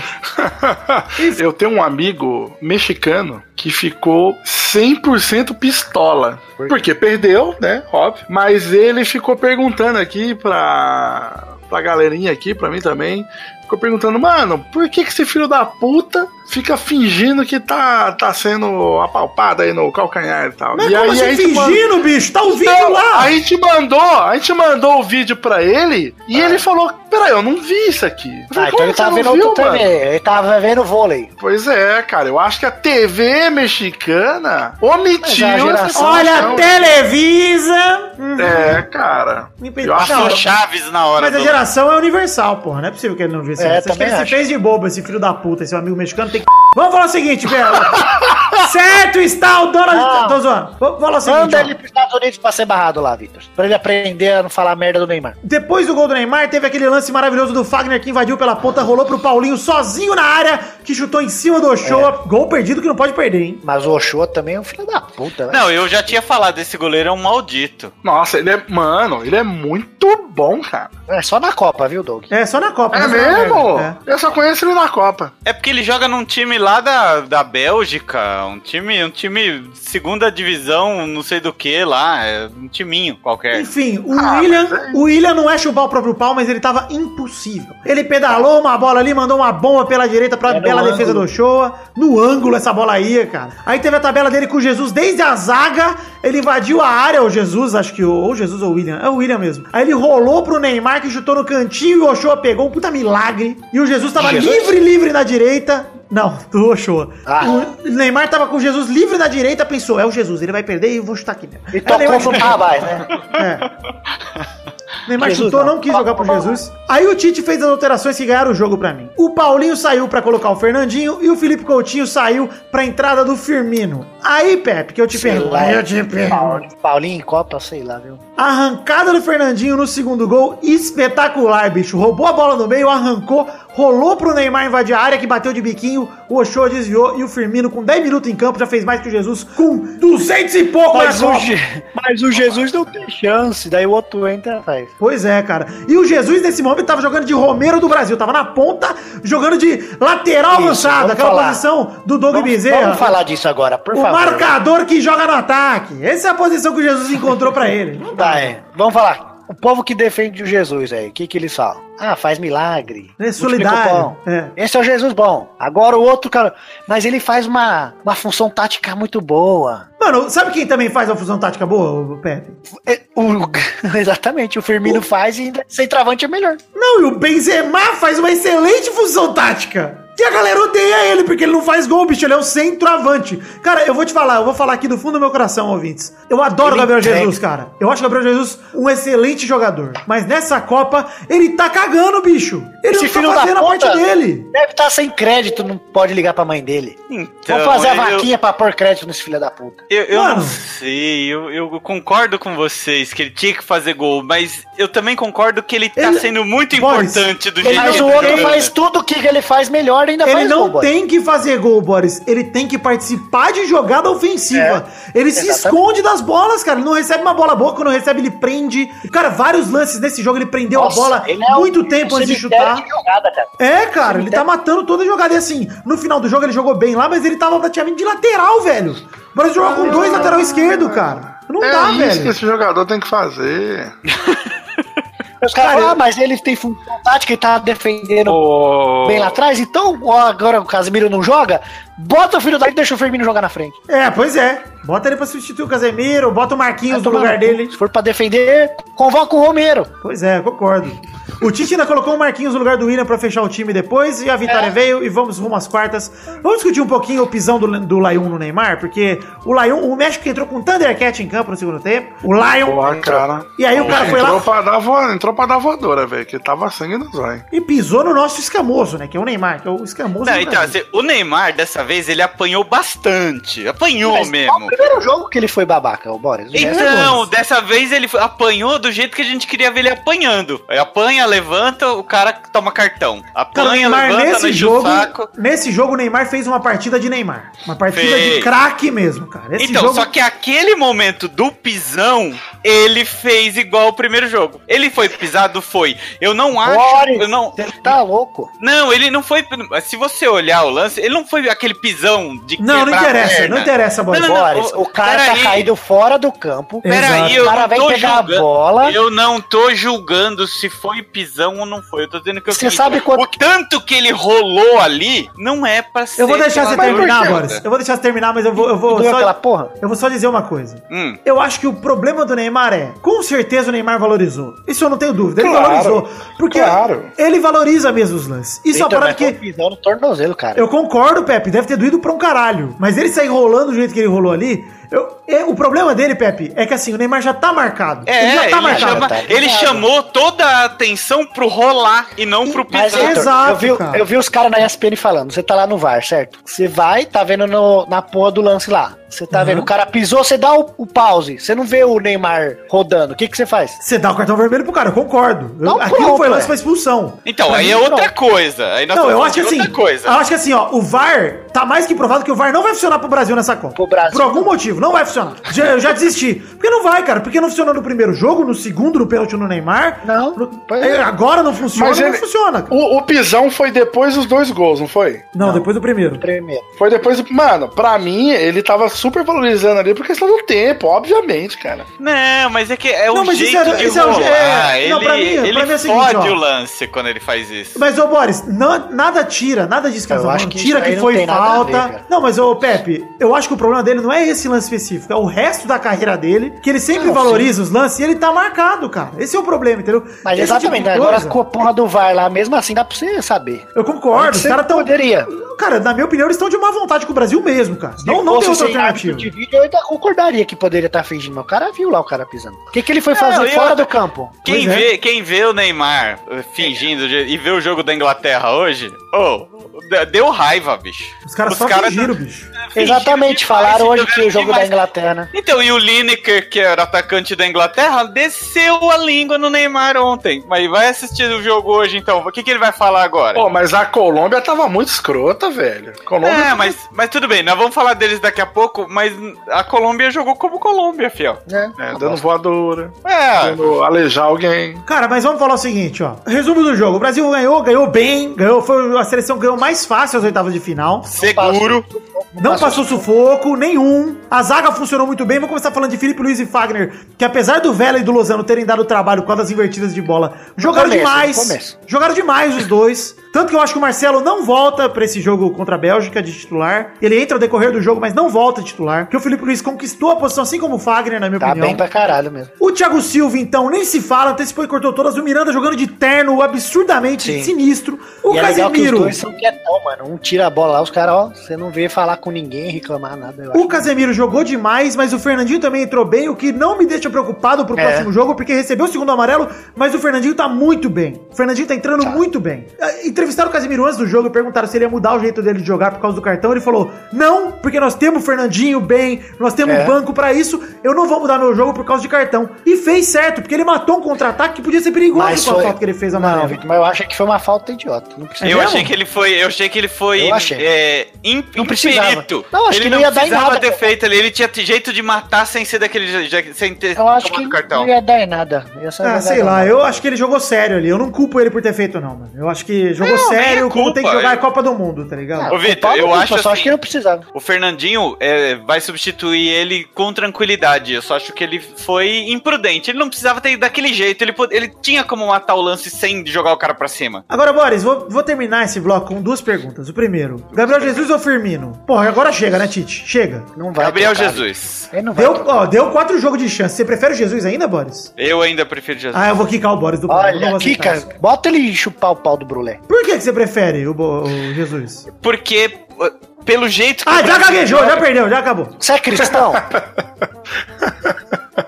Eu tenho um amigo mexicano que ficou 100% pistola. Porque perdeu, né? Óbvio. Mas ele ficou perguntando aqui pra, pra galerinha aqui, pra mim também. Ficou perguntando, mano, por que que esse filho da puta fica fingindo que tá, tá sendo apalpado aí no calcanhar e tal? Mas e como assim a gente manda- fingindo, bicho? Tá o vídeo Então, lá. A gente mandou, a gente mandou o vídeo pra ele e ele falou: Peraí, eu não vi isso aqui. Eu falei, Ah, então ele "Como tava você vendo viu, outro mano?" TV. Ele tava vendo vôlei. Pois é, cara, eu acho que a TV mexicana omitiu a essa geração- Olha. Televisa. Uhum. É, cara. Eu acho Não, Chaves na hora Mas a do... geração é universal, porra. Não é possível que ele não viu isso. É, Você acha que ele se fez de bobo, esse filho da puta, esse amigo mexicano tem que. Vamos falar o seguinte, Belo. certo está o Donald. Tô zoando. Falar o seguinte. Manda ele pros Estados Unidos pra ser barrado lá, Vitor. Pra ele aprender a não falar merda do Neymar. Depois do gol do Neymar, teve aquele lance maravilhoso do Fagner que invadiu pela ponta, rolou pro Paulinho sozinho na área, que chutou em cima do Ochoa. É. Gol perdido que não pode perder, hein? Mas o Ochoa também é um filho da puta, né? Não, eu já tinha falado, esse goleiro é um maldito. Nossa, ele é. Mano, ele é muito bom, cara. É só na Copa, viu, Doug? É, só na Copa. É mesmo? É. Eu só conheço ele na Copa. É porque ele joga num time lá da, da Bélgica, um time, um time segunda divisão, não sei do que lá, é um timinho qualquer. Enfim, o Ah, William, mas é- o William não é chupar o próprio pau, mas ele tava impossível. Ele pedalou uma bola ali, mandou uma bomba pela direita pra bela defesa do ângulo. Ochoa. No ângulo essa bola ia, cara. Aí teve a tabela dele com o Jesus desde a zaga. Ele invadiu a área, o Jesus, acho que o- ou Jesus ou o William. É o William mesmo. Aí ele rolou pro Neymar que chutou no cantinho e o Ochoa pegou um puta milagre. E o Jesus tava Jesus? livre, livre na direita. Não, do Ochoa. Ah. O Neymar tava com o Jesus livre na direita, pensou, é o Jesus, ele vai perder e eu vou chutar aqui mesmo. E Aí o tocou Neymar- pro Tabás, né? é. Neymar Jesus chutou, não. não quis jogar pro Jesus. Aí o Tite fez as alterações que ganharam o jogo pra mim. O Paulinho saiu pra colocar o Fernandinho e o Felipe Coutinho saiu pra entrada do Firmino. Aí, Pepe, que eu te Sei pergunto. lá. Eu te pergunto. Paulinho, em Copa, sei lá, viu? Arrancada do Fernandinho no segundo gol, espetacular, bicho. Roubou a bola no meio, arrancou, rolou pro Neymar invadir a área, que bateu de biquinho, o Ochoa desviou e o Firmino, com 10 minutos em campo, já fez mais que o Jesus com 200 e pouco Mas na o, mas o Jesus não tem chance, daí o outro entra e faz. Pois é, cara. E o Jesus, nesse momento, tava jogando de Romero do Brasil. Tava na ponta, jogando de lateral Isso, Aquela falar. posição do Doug Vamos, Bezerra. vamos falar disso agora, por o favor. marcador que joga no ataque. Essa é a posição que o Jesus encontrou pra ele. Não dá. Tá, é. Vamos falar. O povo que defende o Jesus aí, o que, que eles falam? Ah, faz milagre. É o solidário. É. Esse é o Jesus bom. Agora o outro, cara. Mas ele faz uma, uma função tática muito boa. Mano, sabe quem também faz uma fusão tática boa, o Pepe? É, o- exatamente, o Firmino faz e ainda centroavante é melhor. Não, e o Benzema faz uma excelente função tática. E a galera odeia ele, porque ele não faz gol, bicho. Ele é o centroavante. Cara, eu vou te falar, eu vou falar aqui do fundo do meu coração, ouvintes. Eu adoro o Ele Gabriel entrega. Jesus, cara. Eu acho o Gabriel Jesus um excelente jogador. Mas nessa Copa, ele tá cagando, bicho. Ele Esse não filho tá da fazendo a parte dele. Deve estar sem crédito, não pode ligar pra mãe dele. Então, Vamos fazer a eu- vaquinha pra pôr crédito nesse filho da puta. Eu, eu não sei, eu, eu concordo com vocês que ele tinha que fazer gol, mas eu também concordo que ele tá Ele- sendo muito Boris, importante do ele- jeito Mas que o ele tá outro jogando. faz tudo o que ele faz melhor ainda Ele faz não gol, tem que fazer gol, Boris. Ele tem que participar de jogada ofensiva. ele se exatamente. esconde das bolas, cara. Ele não recebe uma bola boa. Quando recebe, ele prende. Cara, vários lances nesse jogo. Ele prendeu Nossa, a bola ele é um- muito tempo um antes de chutar. de jogada, cara. É, cara, ele tá matando toda a jogada. E assim, no final do jogo ele jogou bem lá, mas ele tava praticamente de lateral, velho. O Brasil jogou com dois lateral esquerdo, cara. Não É dá, isso velho. que esse jogador tem que fazer. Os caras falam, ah, mas ele tem função tática e tá defendendo bem lá atrás, então agora o Casemiro não joga, bota o filho da e deixa o Firmino jogar na frente. É, pois é. Bota ele pra substituir o Casemiro, bota o Marquinhos no lugar dele. Se for pra defender, convoca o Romero. Pois é, concordo. O Tite ainda colocou o Marquinhos no lugar do William pra fechar o time depois, e a vitória veio, e vamos rumo às quartas. Vamos discutir um pouquinho o pisão do, do Laion no Neymar, porque o Laion, o México entrou com o Thundercat em campo no segundo tempo, o Lion, Porra, cara. e aí o cara foi entrou lá Pra dar vo... Entrou pra dar voadora, velho, que tava sangue no zóio. e pisou no nosso escamoso, né, que é o Neymar, que é o escamoso Não, então, assim, o Neymar, dessa vez, ele apanhou bastante. Apanhou Mas qual mesmo. o primeiro jogo que ele foi babaca, o Boris? Então, dessa vez ele apanhou do jeito que a gente queria ver ele apanhando. Aí apanha, levanta, o cara toma cartão. Apanha, Neymar, levanta, nesse jogo, saco. nesse jogo o Neymar fez uma partida de Neymar. Uma partida de Fez. craque mesmo, cara. Esse Então, jogo... só que aquele momento do pisão, ele fez igual o primeiro jogo. Ele foi pisado, foi. Eu não acho. Boris, Eu não, você tá louco. não, ele não foi. Se você olhar o lance, ele não foi aquele pisão de Não, não a interessa, não interessa, Boris. Não, não, não. Boris, ô, o cara tá aí. caído fora do campo. Peraí, O cara vai pegar a julgando. bola. Eu não tô julgando se foi pisão ou não foi. Eu tô dizendo que eu Você fiz. sabe quanto- O tanto que ele rolou ali não é pra ser. Eu vou deixar você terminar. Boris. Eu vou deixar você terminar, mas eu vou, eu vou só, porra? eu vou só dizer uma coisa. Hum. Eu acho que o problema do Neymar é, com certeza o Neymar valorizou. Isso eu não tenho dúvida. Ele Claro, valorizou. Porque claro. ele valoriza mesmo os lances. Isso é uma Eita, parada que. um pisão no tornozelo, cara. Eu concordo, Pepe, deve ter doído pra um caralho. Mas ele sair rolando do jeito que ele rolou ali. Eu- é, o problema dele, Pepe, é que assim, o Neymar já tá marcado. É, ele já tá ele, marcado. chama- tá ele chamou toda a atenção pro rolar e não pro Mas. Heitor, Exato, eu, vi, cara. eu vi os caras na ESPN falando, você tá lá no VAR, certo? Você vai, tá vendo no- na porra do lance lá. Você tá Uhum. vendo, o cara pisou, você dá o, o pause. Você não vê o Neymar rodando. O que que você faz? Você dá o cartão vermelho pro cara, eu concordo. Eu, Não, aquilo pronto, foi lance é. pra expulsão. Então, Pra aí mim, é outra não. coisa. Aí nós Não, eu acho que assim, outra coisa. eu acho que assim, ó, o VAR tá mais que provado que o VAR não vai funcionar pro Brasil nessa Copa. Pro Brasil, Por algum não. Não vai funcionar. Já, eu já desisti. Porque não vai, cara. Porque não funcionou no primeiro jogo, no segundo, no pênalti no Neymar. Não, No- é, é. agora não funciona, Mas não ele- funciona. cara. O, o pisão foi depois dos dois gols, não foi? Não, depois do primeiro. Primeiro. Foi depois do. Mano, pra mim, ele tava super valorizando ali por questão do tempo, obviamente, cara. Não, mas é que é Não, o mas isso jeito é- de isso é o- rolar. é- ele não, pra mim- ele pra mim é o seguinte, fode ó. o lance quando ele faz isso. Mas, ô Boris, não- nada tira, nada disso que Eu estamos acho falando, que tira que não foi falta. ver, não, mas, ô Pepe, eu acho que o problema dele não é esse lance específico, é o resto da carreira dele, que ele sempre Não, valoriza os lances e ele tá marcado, cara. Esse é o problema, entendeu? Mas Esse exatamente, tipo agora com a porra do VAR lá, mesmo assim dá pra você saber. Eu concordo, os caras tão. poderia. Cara, na minha opinião, eles estão de má vontade com o Brasil mesmo, cara. Não, não tem outra alternativa. De vídeo, eu ainda concordaria que poderia estar fingindo, mas o cara viu lá o cara pisando. O que, que ele foi fazer eu- fora do campo? Quem Pois é. vê, quem vê o Neymar eh, fingindo de- e vê o jogo da Inglaterra hoje, ô, de- deu raiva, bicho. Os caras Os só caras- fingiram, bicho. Exatamente, falaram hoje que o jogo da. Inglaterra, né? Então, e o Lineker, que era atacante da Inglaterra, desceu a língua no Neymar ontem. Mas vai assistir o jogo hoje, então. O que, que ele vai falar agora? Pô, mas a Colômbia tava muito escrota, velho. Colômbia É, mas, mas tudo bem, nós vamos falar deles daqui a pouco, mas a Colômbia jogou como Colômbia, fiel. É, dando voadora, É, dando alejar alguém. Cara, mas vamos falar o seguinte, ó. Resumo do jogo. O Brasil ganhou, ganhou bem, ganhou, foi a seleção que ganhou mais fácil as oitavas de final. seguro. Não passou sufoco nenhum. A zaga funcionou muito bem. Vou começar falando de Felipe Luiz e Fagner, que apesar do Vela e do Lozano terem dado trabalho com as invertidas de bola, jogaram começo, demais. Jogaram demais os dois. Tanto que eu acho que o Marcelo não volta pra esse jogo contra a Bélgica de titular. Ele entra ao decorrer do jogo, mas não volta de titular. Porque o Felipe Luiz conquistou a posição, assim como o Fagner, na minha Tá opinião. bem pra caralho mesmo. O Thiago Silva, então, nem se fala, antecipou e cortou todas. O Miranda jogando de terno, absurdamente Sim. sinistro. O e é legal que os Casemiro. dois são quietão, mano. Um tira a bola lá, os caras, ó, você não vê falar com ninguém, reclamar nada. O Casemiro jogou demais, mas o Fernandinho também entrou bem, o que não me deixa preocupado pro É. próximo jogo, porque recebeu o segundo amarelo, mas o Fernandinho tá muito bem. O Fernandinho tá entrando muito bem. Eh, Entrevistaram o Casemiro antes do jogo e perguntaram se ele ia mudar o jeito dele de jogar por causa do cartão. Ele falou: Não, porque nós temos o Fernandinho bem, nós temos É. banco pra isso, eu não vou mudar meu jogo por causa de cartão. E fez certo, porque ele matou um contra-ataque que podia ser perigoso Mas com a foi- falta que ele fez Não, amarelo. Vitor, mas eu acho que foi uma falta idiota. Não precisa. É eu mesmo? achei que ele foi. Eu achei que ele foi. Eu achei. É, im, Não precisava. imperito. Não, acho ele que não ia dar em nada. ter feito ali. Ele tinha jeito de matar sem ser daquele. Sem ter Eu acho que tomado cartão. não ia dar em nada. Ah, sei lá, nada. eu acho que ele jogou sério ali. Eu não culpo ele por ter feito, não, mano. Eu acho que jogou Não, nem sério é como tem que jogar eu- a Copa do Mundo, tá ligado? Ô, Vitor, eu não, acho só acho assim- que não precisava. O Fernandinho é, vai substituir ele com tranquilidade. Eu só acho que ele foi imprudente. Ele não precisava ter ido daquele jeito. Ele, ele tinha como matar o lance sem jogar o cara pra cima. Agora, Boris, vou, vou terminar esse bloco com duas perguntas. O primeiro, Gabriel Jesus ou Firmino? Porra, agora chega, né, Tite? Chega. Não vai Gabriel trocar. Jesus. Ele não vai Deu, ó, deu quatro jogos de chance. Você prefere o Jesus ainda, Boris? Eu ainda prefiro Jesus. Ah, eu vou quicar o Boris do não Olha, aceitar cara, isso. bota ele chupar o pau do Brulé. Por que, que você prefere o, Bo- o Jesus? Porque, uh, pelo jeito que. Ah, já gaguejou, já perdeu, já acabou. Você é cristão?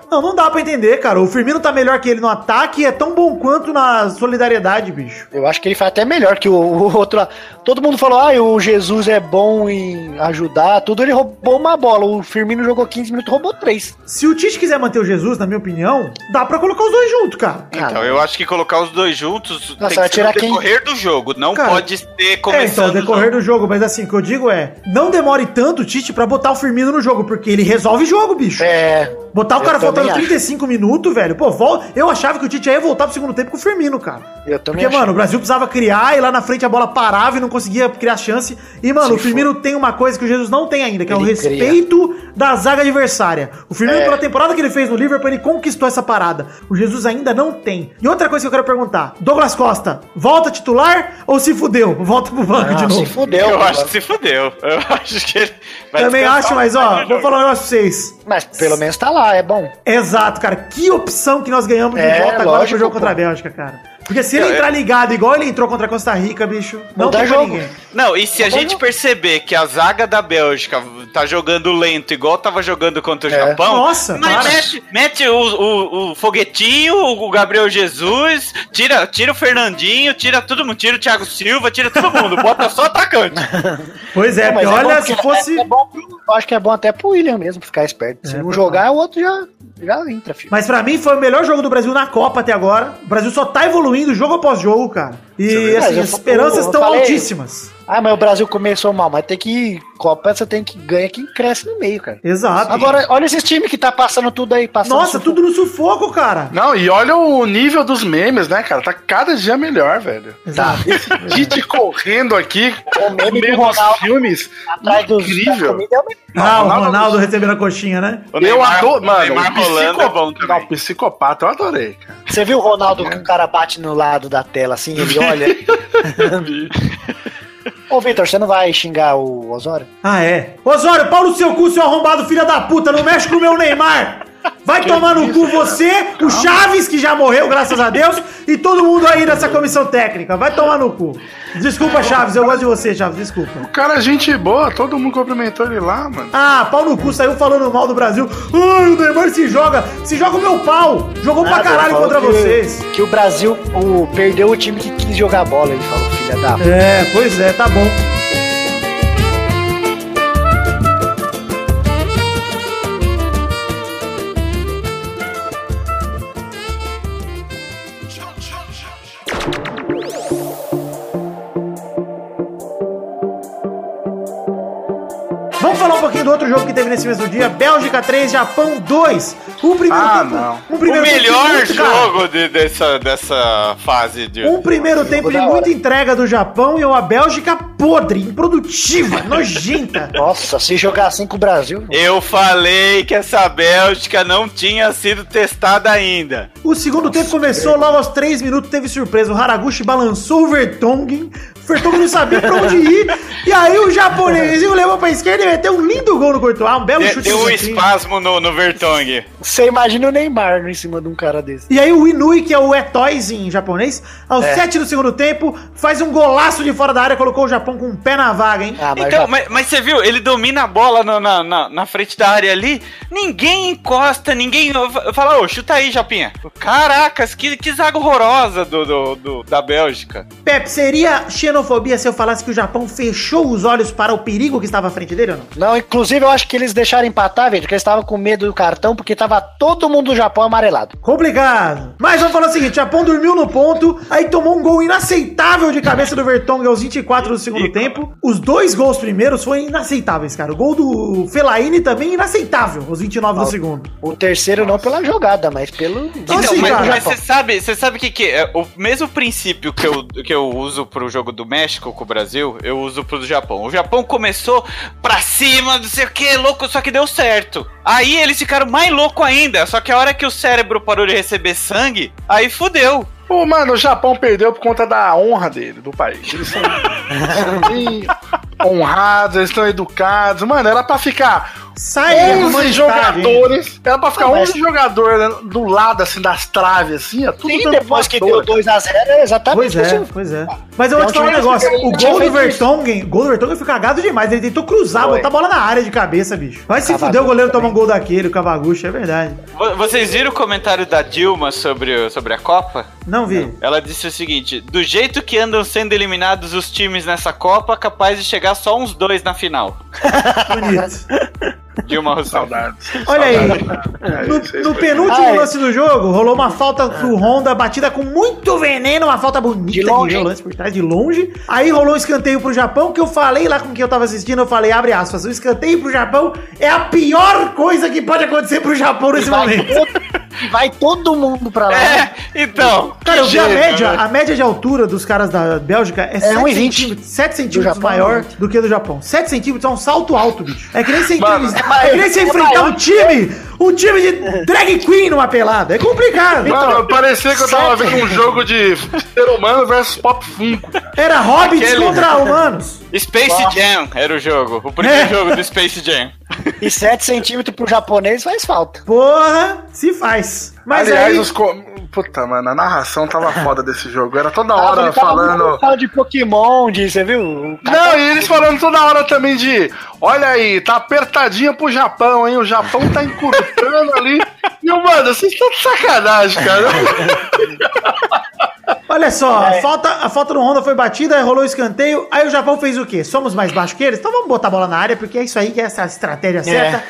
Não, não dá pra entender, cara. O Firmino tá melhor que ele no ataque e é tão bom quanto na solidariedade, bicho. Eu acho que ele faz até melhor que o, o outro lá. Todo mundo falou, ah, o Jesus é bom em ajudar, tudo. Ele roubou uma bola. O Firmino jogou 15 minutos, roubou 3. Se o Tite quiser manter o Jesus, na minha opinião, dá pra colocar os dois juntos, cara. Então, eu acho que colocar os dois juntos Nossa, tem que ser tirar no quem? decorrer do jogo. Não Cara, pode ser É, então, começando o decorrer do jogo, mas assim, o que eu digo é, não demore tanto, Tite, pra botar o Firmino no jogo, porque ele resolve jogo, bicho. É. Botar o Eu cara faltando também acho. 35 minutos, velho. Pô, vol... eu achava que o Tite ia voltar pro segundo tempo com o Firmino, cara. Eu também Porque, achei. mano, o Brasil precisava criar e lá na frente a bola parava e não conseguia criar chance. E, mano, Se o Firmino tem uma coisa que o Jesus não tem ainda, que é o Ele cria. respeito da zaga adversária. O Firmino, É. pela temporada que ele fez no Liverpool, ele conquistou essa parada. O Jesus ainda não tem. E outra coisa que eu quero perguntar: Douglas Costa, volta titular ou se fudeu? Volta pro banco de Ah, novo. se fudeu. Eu mano. acho que se fudeu. Eu acho que ele vai Também acho, mas ó, vou falar um negócio pra vocês. Mas pelo menos tá lá, é bom. Exato, cara. Que opção que nós ganhamos de É, volta agora pro lógico, jogo contra a pô. Bélgica, cara. Porque se ele Eu- entrar ligado igual ele entrou contra a Costa Rica, bicho, não Muda tem pra jogo. ninguém. Não, e se a Tá bom, gente não. perceber que a zaga da Bélgica tá jogando lento, igual tava jogando contra o É. Japão, Nossa, mete, mete o, o, o Foguetinho, o Gabriel Jesus, tira, tira o Fernandinho, tira todo mundo, tira o Thiago Silva, tira todo mundo, bota só atacante. Pois é, Não, é bom olha, porque se fosse. É bom, eu acho que é bom até pro William mesmo, pra ficar esperto. Se É, não jogar, o outro já, já entra, filho. Mas pra mim foi o melhor jogo do Brasil na Copa até agora. O Brasil só tá evoluindo jogo após jogo, cara. E verdade. assim, as esperanças estão altíssimas. Ah, mas o Brasil começou mal, mas tem que. Copa você tem que ganhar quem cresce no meio, cara. Exato. Agora, olha esses times que tá passando tudo aí, passando Nossa, sufoco. tudo no sufoco, cara. Não, e olha o nível dos memes, né, cara? Tá cada dia melhor, velho. Exato. Tite correndo aqui O no meme meio do dos filmes. atrás dos da Incrível. é. Ah, o Ronaldo- Ronaldo recebendo a coxinha, né? Eu adoro, mano. Neymar o rolando é bom psico- também. Não, psicopata, eu adorei, cara. Você viu o Ronaldo que o cara bate no lado da tela assim, ele olha. Ô, Vitor, você não vai xingar o Osório? Ah, é. Osório, pau no seu cu, seu arrombado filha da puta, não mexe com o meu Neymar. Vai tomar no cu você, o Chaves, que já morreu, graças a Deus, e todo mundo aí nessa comissão técnica. Vai tomar no cu. Desculpa, Chaves, eu gosto de você, Chaves, desculpa. O cara é gente boa, todo mundo cumprimentou ele lá, mano. Ah, pau no cu, saiu falando mal do Brasil. Ai, o Neymar se joga. Se joga o meu pau. Jogou pra Nada, caralho ele falou contra que- vocês. Que o Brasil o, perdeu o time que quis jogar bola, ele falou, da. É, pois é, tá bom. Falar um pouquinho do outro jogo que teve nesse mesmo dia. Bélgica 3, Japão 2. O primeiro Ah, tempo. não. Um O primeiro tempo melhor muito, cara, jogo de- dessa, dessa fase de. Um primeiro tempo de muita entrega do Japão e uma Bélgica podre, improdutiva, nojenta. Nossa, se jogar assim com o Brasil. Eu falei que essa Bélgica não tinha sido testada ainda. O segundo tempo começou logo aos 3 minutos, teve surpresa. O Haraguchi balançou o Vertonghen. O Vertonghen não sabia pra onde ir. E aí o japonesinho levou pra esquerda e meteu um lindo gol no Courtois. Um belo Deu, chute deu um espasmo no, no Vertonghen. Você imagina o Neymar em cima de um cara desse. E aí o Inui, que é o Etoys em japonês, aos 7 do segundo tempo, faz um golaço de fora da área, colocou o Japão com um pé na vaga, hein? Ah, mas Então, já- mas, mas você viu, ele domina a bola no- na, na, na frente da área ali, ninguém encosta, ninguém fala, ô, chuta aí, Japinha. Caracas, que, que zaga horrorosa do, do, do- da Bélgica. Pepe, seria xenofobia se eu falasse que o Japão fechou os olhos para o perigo que estava à frente dele ou não? Não, inclusive eu acho que eles deixaram empatar, velho, porque eles estavam com medo do cartão, porque tava todo mundo do Japão amarelado. Complicado. Mas vamos falar o seguinte: o Japão dormiu no ponto, aí tomou um gol inaceitável de cabeça do Vertonghen aos 24 do segundo tempo. Os dois gols primeiros foram inaceitáveis, cara. O gol do Felaine também inaceitável, aos 29 do segundo. O terceiro não pela jogada, mas pelo. Então, Então, assim, mas, você sabe, você sabe que, que é o mesmo princípio que eu, que eu uso pro jogo do México com o Brasil, eu uso pro do Japão. O Japão começou pra cima, não sei o que, louco, só que deu certo. Aí eles ficaram mais louco ainda, só que a hora que o cérebro parou de receber sangue, aí fudeu. Pô, mano, o Japão perdeu por conta da honra dele, do país. Eles são bem honrados, eles estão educados. Mano, era pra ficar Sai 11 jogadores. Era pra ficar Não, mas- 11 jogadores né, do lado, assim, das traves, assim, ó. Tudo Sim, depois que deu voadora. 2x0, é exatamente Pois é, pois é. Mas eu vou te falar um negócio. O gol do Vertonghen, o gol do Vertonghen foi cagado demais. Ele tentou cruzar, Foi. botar a bola na área de cabeça, bicho. Vai se fuder o goleiro também. tomar um gol daquele, o Cavaguchi, é verdade. Vo- Vocês viram o comentário da Dilma sobre, sobre a Copa? Não vi. Ela disse o seguinte: do jeito que andam sendo eliminados os times nessa Copa, capaz de chegar só uns dois na final. Bonito. Dilma Rousseff. Saudades. Olha aí. É, No, aí no penúltimo Ai. lance do jogo, rolou uma falta pro Honda, batida com muito veneno, uma falta bonita De longe, lance por trás de longe. Aí rolou um escanteio pro Japão, que eu falei lá com quem eu tava assistindo, eu falei, abre aspas, o escanteio pro Japão é a pior coisa que pode acontecer pro Japão nesse momento. Todo, vai todo mundo pra lá. É, então. Cara, eu vi a média, né? a média de altura dos caras da Bélgica é 7 1,20. centímetros, 7 centímetros Japão, maior né? do que do Japão. 7 centímetros é um salto alto, bicho. É que nem você, Mano, é que nem você é enfrentar um time, um time de drag queen numa pelada. É complicado. Mano, parecia que eu tava vendo um jogo de ser humano versus pop funko. Era hobbits Aquele- contra humanos. Space Jam era o jogo. O primeiro É. jogo do Space Jam. E 7 centímetros pro japonês faz falta. Porra, se faz. Mas Aliás, aí, os. Co... Puta, mano, a narração tava foda desse jogo. Era toda Ah, hora tava falando. falando de Pokémon, de, você viu? Não, e eles falando toda hora também de. Olha aí, tá apertadinha pro Japão, hein? O Japão tá encurtando ali. Eu, mano, vocês estão de sacanagem, cara. olha só, É. a, falta, a falta no Honda foi batida, aí rolou o escanteio. Aí o Japão fez o quê? Somos mais baixos que eles? Então vamos botar a bola na área, porque é isso aí que é essa estratégia certa.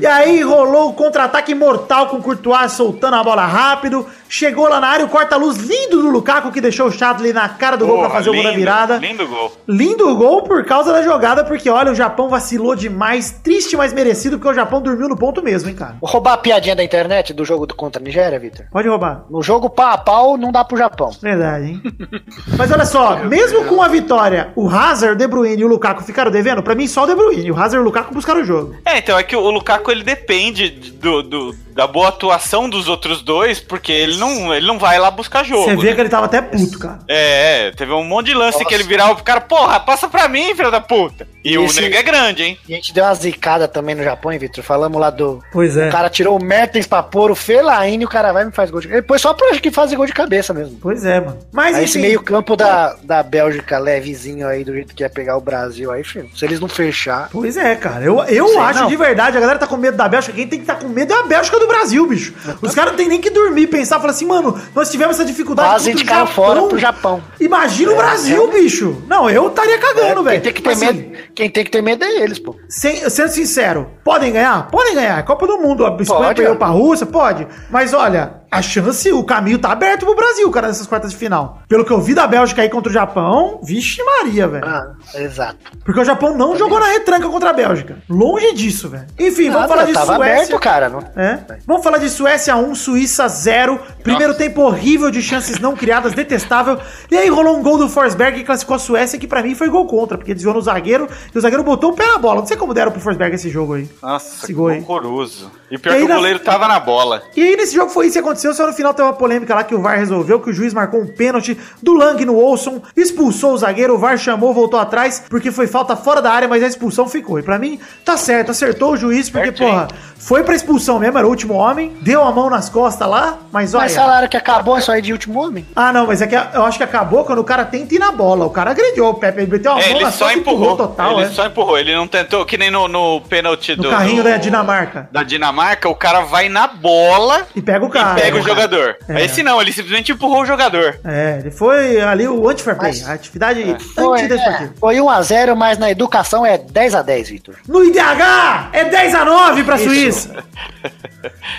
E aí rolou o contra-ataque mortal com o Courtois soltando a bola rápido. Chegou lá na área, o corta-luz lindo do Lukaku, que deixou o Chadley na cara do gol pra Porra, fazer o gol da lindo, virada. Lindo gol. Lindo gol por causa da jogada, porque olha, o Japão vacilou demais. Triste, mas merecido, porque o Japão dormiu no ponto mesmo, hein, cara. Vou roubar a piadinha da internet do jogo do contra a Nigéria, Vitor. Pode roubar. No jogo pau a pau, não dá pro Japão. Verdade, hein? Mas olha só, mesmo com a vitória, o Hazard, o De Bruyne e o Lukaku ficaram devendo? Pra mim, só o De Bruyne. O Hazard e o Lukaku buscaram o jogo. É, então é que o Lukaku ele depende do, do- da boa atuação dos outros dois, porque ele não, ele não vai lá buscar jogo. Você vê né? que ele tava até puto, cara. É, é, teve um monte de lance que ele virava pro cara, porra, passa pra mim, filho da puta. E o Esse- nego é grande, hein? E a gente deu uma zicada também no Japão, hein, Vitor? Falamos lá do. Pois é. O cara tirou o Mertens pra pôr o Fellaini e o cara vai e me faz gol de Ele pôs só pra que fazer gol de cabeça mesmo. Pois é, mano. Mas Aí esse enfim, meio campo da, da Bélgica levezinho aí, do jeito que ia pegar o Brasil aí, filho. Se eles não fechar. Pois é, cara. Eu, eu Sei acho não. de verdade, a galera tá com medo da Bélgica. Quem tem que estar com medo é a Bélgica do Brasil, bicho. Os caras não tem nem que dormir, pensar, falar assim, mano, nós tivemos essa dificuldade Quase o indicaram fora pro Japão. Imagina o Brasil, bicho. Não, eu estaria cagando, quem velho. tem que ter Assim, medo. Quem tem que ter medo é eles, pô. sem- sendo sincero, podem ganhar? Podem ganhar. É Copa do Mundo. A Espanha Pode, perdeu ó. pra Rússia? Pode. Mas olha, a chance, o caminho tá aberto pro Brasil, cara, nessas quartas de final. Pelo que eu vi da Bélgica aí contra o Japão, vixe Maria, velho. Ah, exato. Porque o Japão não jogou na retranca contra a Bélgica. Longe disso, velho. Enfim, vamos Nada, falar de tava Suécia. aberto, cara. Não... É. Vamos falar de Suécia 1, Suíça 0. Primeiro tempo horrível de chances não criadas, detestável. E aí rolou um gol do Forsberg que classificou a Suécia, que pra mim foi gol contra, porque desviou no zagueiro e o zagueiro botou o pé na bola. Não sei como deram pro Forsberg esse jogo aí. Nossa, Esse que aí. horroroso. E pior E aí que o na- goleiro tava na bola. E aí nesse jogo foi isso que aconteceu, só no final teve uma polêmica lá que o VAR resolveu, que o juiz marcou um pênalti do Lang no Olson, expulsou o zagueiro, o VAR chamou, voltou atrás, porque foi falta fora da área, mas a expulsão ficou. E pra mim, tá certo, acertou o juiz, porque, Certinho. porra, foi pra expulsão mesmo, era o último homem, deu a mão nas costas lá, mas olha... Mas falaram que acabou isso aí de último homem. Ah, não, mas é que eu acho que acabou quando o cara tenta ir na bola. O cara agrediu o Pepe, ele meteu a É, mão ele nas só costas e empurrou. total, ele é. só empurrou. Ele não tentou, que nem no, no pênalti No do. carrinho do- da Dinamarca. Da Dinamarca, o cara vai na bola E pega o cara. Pega é. o jogador. É. Esse não, ele simplesmente empurrou o jogador. É, ele foi ali o anti-fair play, Mas- a atividade Foi, antidesportiva. é, foi 1x0, mas na educação é 10x10, Vitor. No IDH é 10 a 9 pra Suíça.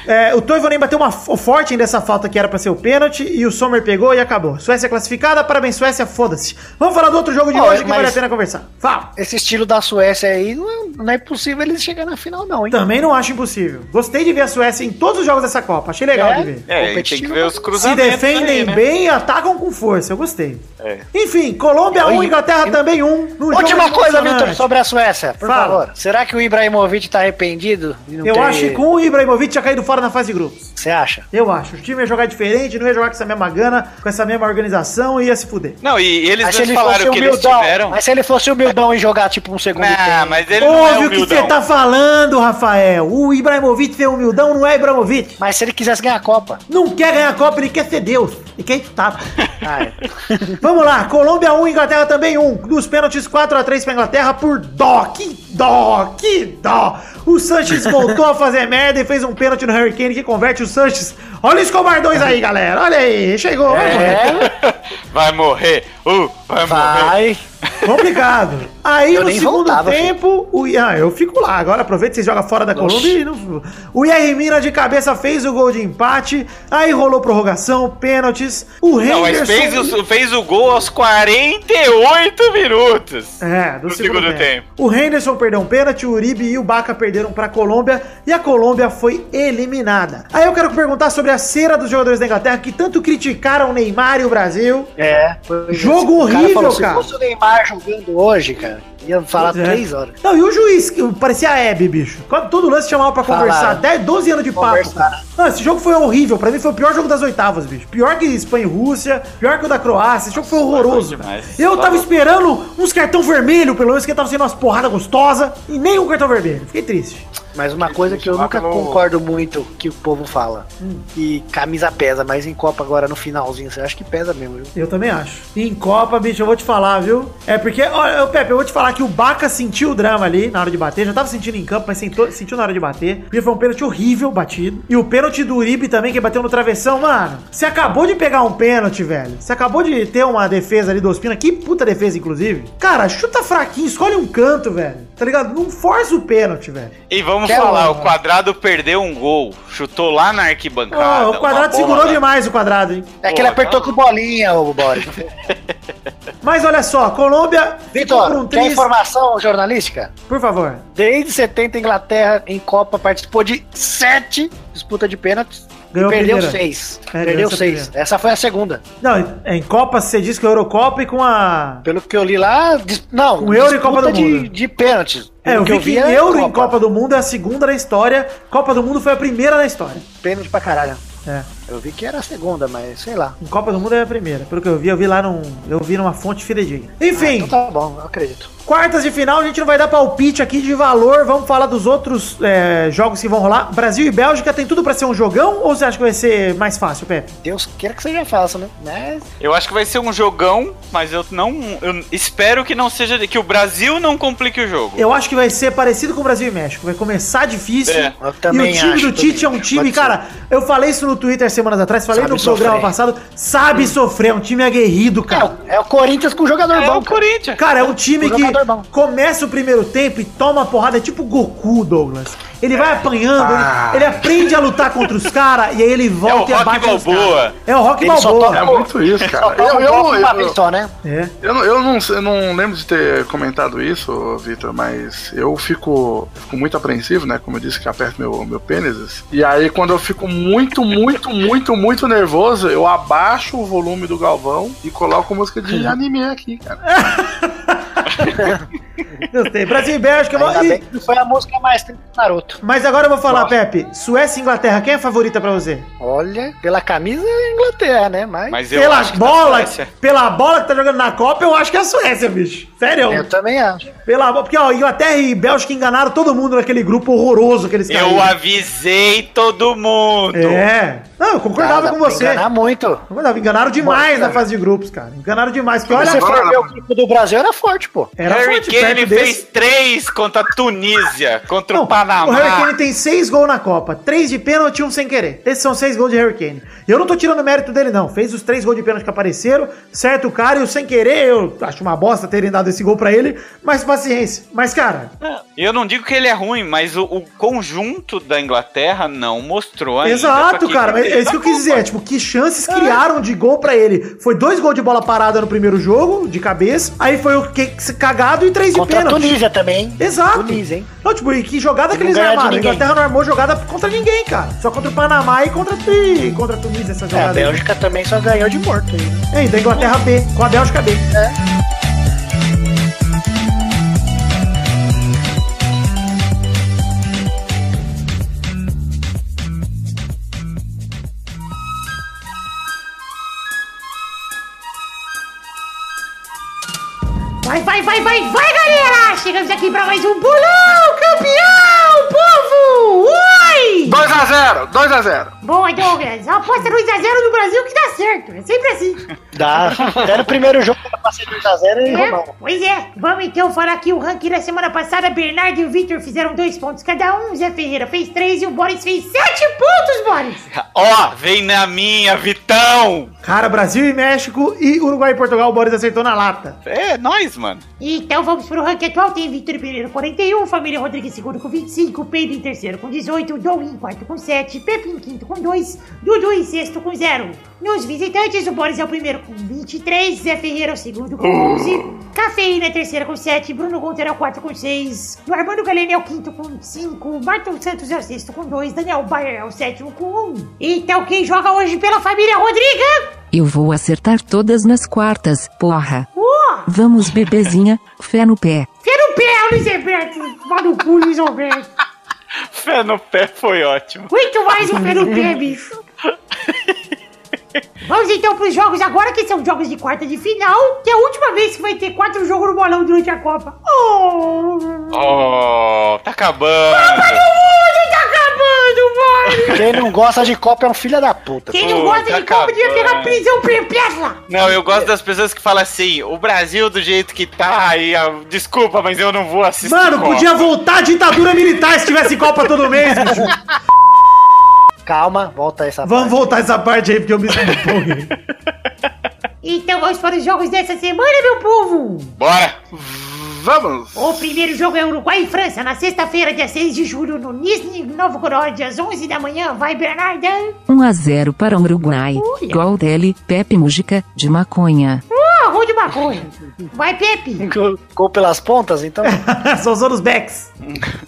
É, o Toivonen bateu uma forte dessa falta que era pra ser o pênalti e o Sommer pegou e acabou. Suécia classificada, parabéns Suécia, foda-se. Vamos falar do outro jogo de hoje que vale a pena conversar. Fala. Esse estilo da Suécia aí, não é, não é possível eles chegarem na final, não, hein? Também não acho impossível. Gostei de ver a Suécia em todos os jogos dessa Copa, achei legal É? de ver. É, e tem que ver os Se cruzamentos. defendem aí, né? bem e atacam com força, eu gostei. É. Enfim, Colômbia 1, Inglaterra também 1. no Última jogo coisa. Vitor, sobre a Suécia, por Fala. favor. Será que o Ibrahimovic tá arrependido? de não Eu ter- acho que com o Ibrahimovic tinha caído fora na fase de grupos. Você acha? Eu acho. O time ia jogar diferente, não ia jogar com essa mesma gana, com essa mesma organização e ia se fuder. Não, e eles Mas se fosse falaram que eles humildão, tiveram. mas se ele fosse humildão e jogar tipo um segundo Ah, tempo. mas ele não é Ouve o que humildão. você tá falando, Rafael. O Ibrahimovic ser humildão não é Ibrahimovic. Mas se ele quisesse ganhar a Copa. Não quer ganhar a Copa, ele quer ser Deus. Quer estar. Ah, é. Vamos lá, Colômbia 1, Inglaterra também 1. Dos pênaltis 4x3 pra Inglaterra por dó. Que dó, que dó. O Sanches voltou a fazer merda e fez um pênalti no Hurricane que converte o Sanches. Olha o Escobar 2 aí, galera. Olha aí, chegou. É, Vai morrer. Uh, vai, morrer. vai. Complicado. Aí Eu no segundo voltava, tempo, o ah, eu fico lá. Agora aproveita que você joga fora da Colômbia e não... O Yerry Mina de cabeça fez o gol de empate. Aí rolou prorrogação, pênaltis. O Não, mas Henderson... fez o, fez o gol aos 48 minutos. É, do No segundo, segundo tempo. tempo. O Henderson perdeu um pênalti, o Uribe e o Baca perderam pra Colômbia e a Colômbia foi eliminada. Aí eu quero perguntar sobre a cera dos jogadores da Inglaterra que tanto criticaram o Neymar e o Brasil. É. foi- Jogo o cara horrível, falou, cara. Se fosse o Neymar jogando hoje, cara, ia falar Pois é. três horas. Não, e o juiz, que parecia a Hebe, bicho. Quando todo lance chamava pra Falaram. conversar, 10, 12 anos de papo. Não, esse jogo foi horrível. Pra mim foi o pior jogo das oitavas, bicho. Pior que Espanha e Rússia, pior que o da Croácia. Esse jogo foi horroroso. Eu tava esperando uns cartão vermelho, pelo menos que tava sendo umas porradas gostosas, e nem um cartão vermelho. Fiquei triste. Mas uma coisa que eu nunca pelo- concordo muito que o povo fala. Hum. Que camisa pesa, mas em Copa agora no finalzinho, você acha que pesa mesmo, viu? Eu também acho. E em Copa, bicho, eu vou te falar, viu? É porque, olha, Pepe, eu vou te falar que o Baca sentiu o drama ali na hora de bater. Já tava sentindo em campo, mas sentou- sentiu na hora de bater. Porque foi um pênalti horrível batido. E o pênalti do Uribe também, que bateu no travessão. Mano, você acabou de pegar um pênalti, velho. Você acabou de ter uma defesa ali do Ospina. Que puta defesa, inclusive. Cara, chuta fraquinho, escolhe um canto, velho. Tá ligado? Não força o pênalti, velho. E vamos Quer falar, um- o quadrado perdeu um gol, chutou lá na arquibancada. Ó, o quadrado segurou demais o quadrado, hein? É que ele apertou com bolinha, ô Boris. Mas olha só, Colômbia Vitor, um quer triz. informação jornalística? Por favor. Desde 70, a Inglaterra em Copa participou de sete disputas de pênaltis. Ganhou e perdeu seis. É, perdeu seis. primeira. Essa foi a segunda. Não, em Copa você disse que a Eurocopa e com a. Pelo que eu li lá, não. Com Euro e disputa Copa do de, Mundo. de pênaltis. É, eu vi que é Euro em Copa do Mundo é a segunda na história. Copa do Mundo foi a primeira na história. Pênalti pra caralho. É. Eu vi que era a segunda, mas sei lá. Em Copa do Mundo é a primeira. Pelo que eu vi, eu vi lá num. Eu vi numa fonte fidedigna. Enfim, Então tá bom, eu acredito. Quartas de final, a gente não vai dar palpite aqui de valor. Vamos falar dos outros é, jogos que vão rolar. Brasil e Bélgica tem tudo pra ser um jogão ou você acha que vai ser mais fácil, Pepe? Deus queira que seja fácil, né? Mas Eu acho que vai ser um jogão, mas eu não. Eu espero que não seja. Que o Brasil não complique o jogo. Eu acho que vai ser parecido com o Brasil e México. Vai começar difícil. É, eu e também o time acho, do Tite é um time, Pode ser. cara. Eu falei isso no Twitter semanas atrás, falei Sabe no programa sofrer. passado. Sabe sofrer, é um time aguerrido, é, cara. o- é o Corinthians com jogador É bom. o Corinthians. Cara, é um time que bom. começa o primeiro tempo e toma porrada, é tipo Goku, Douglas. Ele vai apanhando, Ah. ele, ele aprende a lutar contra os caras e aí ele volta É o e Rock abate os caras. É o Rock Ele só Balboa. É muito isso, cara. Eu, eu, uma vez só, né? É. eu, não, eu, não, eu não lembro de ter comentado isso, Vitor, mas eu fico, fico muito apreensivo, né? Como eu disse que aperto meu, meu pênis. E aí, quando eu fico muito, muito, muito, muito nervoso, eu abaixo o volume do Galvão e coloco música de anime aqui, cara. Gostei. Brasil e Bélgica. Ainda e- bem que foi a música mais triste do Naruto. Mas agora eu vou falar, Pepe. Suécia e Inglaterra, quem é a favorita pra você? Olha, pela camisa é Inglaterra, né? Mas, Mas eu Pela acho que da bola, pela bola que tá jogando na Copa, eu acho que é a Suécia, bicho. Sério. eu também acho. Pela bola. Porque, ó, Inglaterra e Bélgica enganaram todo mundo naquele grupo horroroso que eles Eu caíram. avisei todo mundo. É. Não, eu concordava Dá com você. Enganar muito. Concordava. Enganaram demais na fase de grupos, cara. Enganaram demais. Porque Se olha, você for ver o grupo do Brasil, era forte, pô. era Harry forte Kane fez desse. três contra a Tunísia, contra Não, o Panamá. O Harry Kane tem seis gols na Copa. Três de pênalti e um sem querer. Esses são seis gols de Harry Kane. E eu não tô tirando mérito dele, não. Fez os três gols de pênalti que apareceram. Certo o cara e o sem querer, eu acho uma bosta terem dado esse gol pra ele. Mas paciência. Mas, cara, Eu não digo que ele é ruim, mas o, o conjunto da Inglaterra não mostrou ainda. exato, cara. Mas ele é isso que eu quis dizer. Tipo, que chances criaram de gol pra ele? Foi dois gols de bola parada no primeiro jogo, de cabeça. Aí foi o que, cagado e três de Contra a pênalti. Tunísia também. Exato. Tunísia, hein? Não, tipo, e que jogada que eles ganhar de armaram? A. Inglaterra não armou jogada contra ninguém, cara. Só contra o Panamá e contra, e contra a Tunísia essa É, a jogada. aí. Bélgica também só ganhou de morto aí, né? É, e da Inglaterra B, com a Bélgica B. Vai, vai, vai, vai, vai, galera! Chegamos aqui pra mais um bolão, campeão, Oi! 2x0, 2x0. Boa, Douglas. Aposta 2x0 no Brasil que dá certo. É sempre assim. Dá. Até no primeiro jogo pra ser 2x0 e É, roubou. pois é. Vamos então falar aqui o ranking da semana passada. Bernardo e o Victor fizeram dois pontos cada um. Zé Ferreira fez três e o Boris fez sete pontos, Boris. Ó, vem na minha, Vitão! Cara, Brasil e México e Uruguai e Portugal, o Boris acertou na lata. É, nós, mano. Então vamos pro ranking atual. Tem Victor Pereira 41, Família Rodrigues segundo com 25, Pedro terceiro com 18, Dom em quarto com 7, Pepe em quinto com 2, Dudu em sexto com 0. Nos visitantes, o Boris é o primeiro com 23, Zé Ferreira é o segundo com 11, Cafeína é terceira com 7, Bruno Gunter é o quarto com 6, o Armando Galeno é o quinto com 5, Marton Santos é o sexto com 2, Daniel Bayer é o sétimo com 1. Então quem joga hoje pela família Rodriga? Eu vou acertar todas nas quartas, porra. Uh, Vamos, bebezinha, fé no pé. fé no pé, Luiz Alberto. Vá no cu, Luiz Alberto. Fé no pé foi ótimo. Muito mais um pé no pé, bicho. Vamos então pros jogos agora, que são jogos de quarta de final, que é a última vez que vai ter quatro jogos no bolão durante a Copa. Oh! Oh, tá acabando. Mundo tá acabando! Quem não gosta de Copa é um filho da puta. Quem não Pô, gosta tá de Copa devia pegar prisão perpétua! Não, eu gosto das pessoas que falam assim, o Brasil do jeito que tá, e ah, desculpa, mas eu não vou assistir. Mano, Copa. podia voltar a ditadura militar se tivesse Copa todo mês, bicho. Calma, volta essa Vamos parte. voltar essa parte aí, porque eu me sinto empolguei. Então vamos para os jogos dessa semana, meu povo! Bora. Vamos. O primeiro jogo é Uruguai e França, na sexta-feira, dia 6 de julho, no Nizhny Novgorod, às 11 da manhã. Vai, Bernarda! 1 a 0 para o Uruguai. Olha. Gol dele, Pepe Música, de maconha. Ah, gol de maconha! Vai, Pepe! Gol pelas pontas, então. São os anos backs.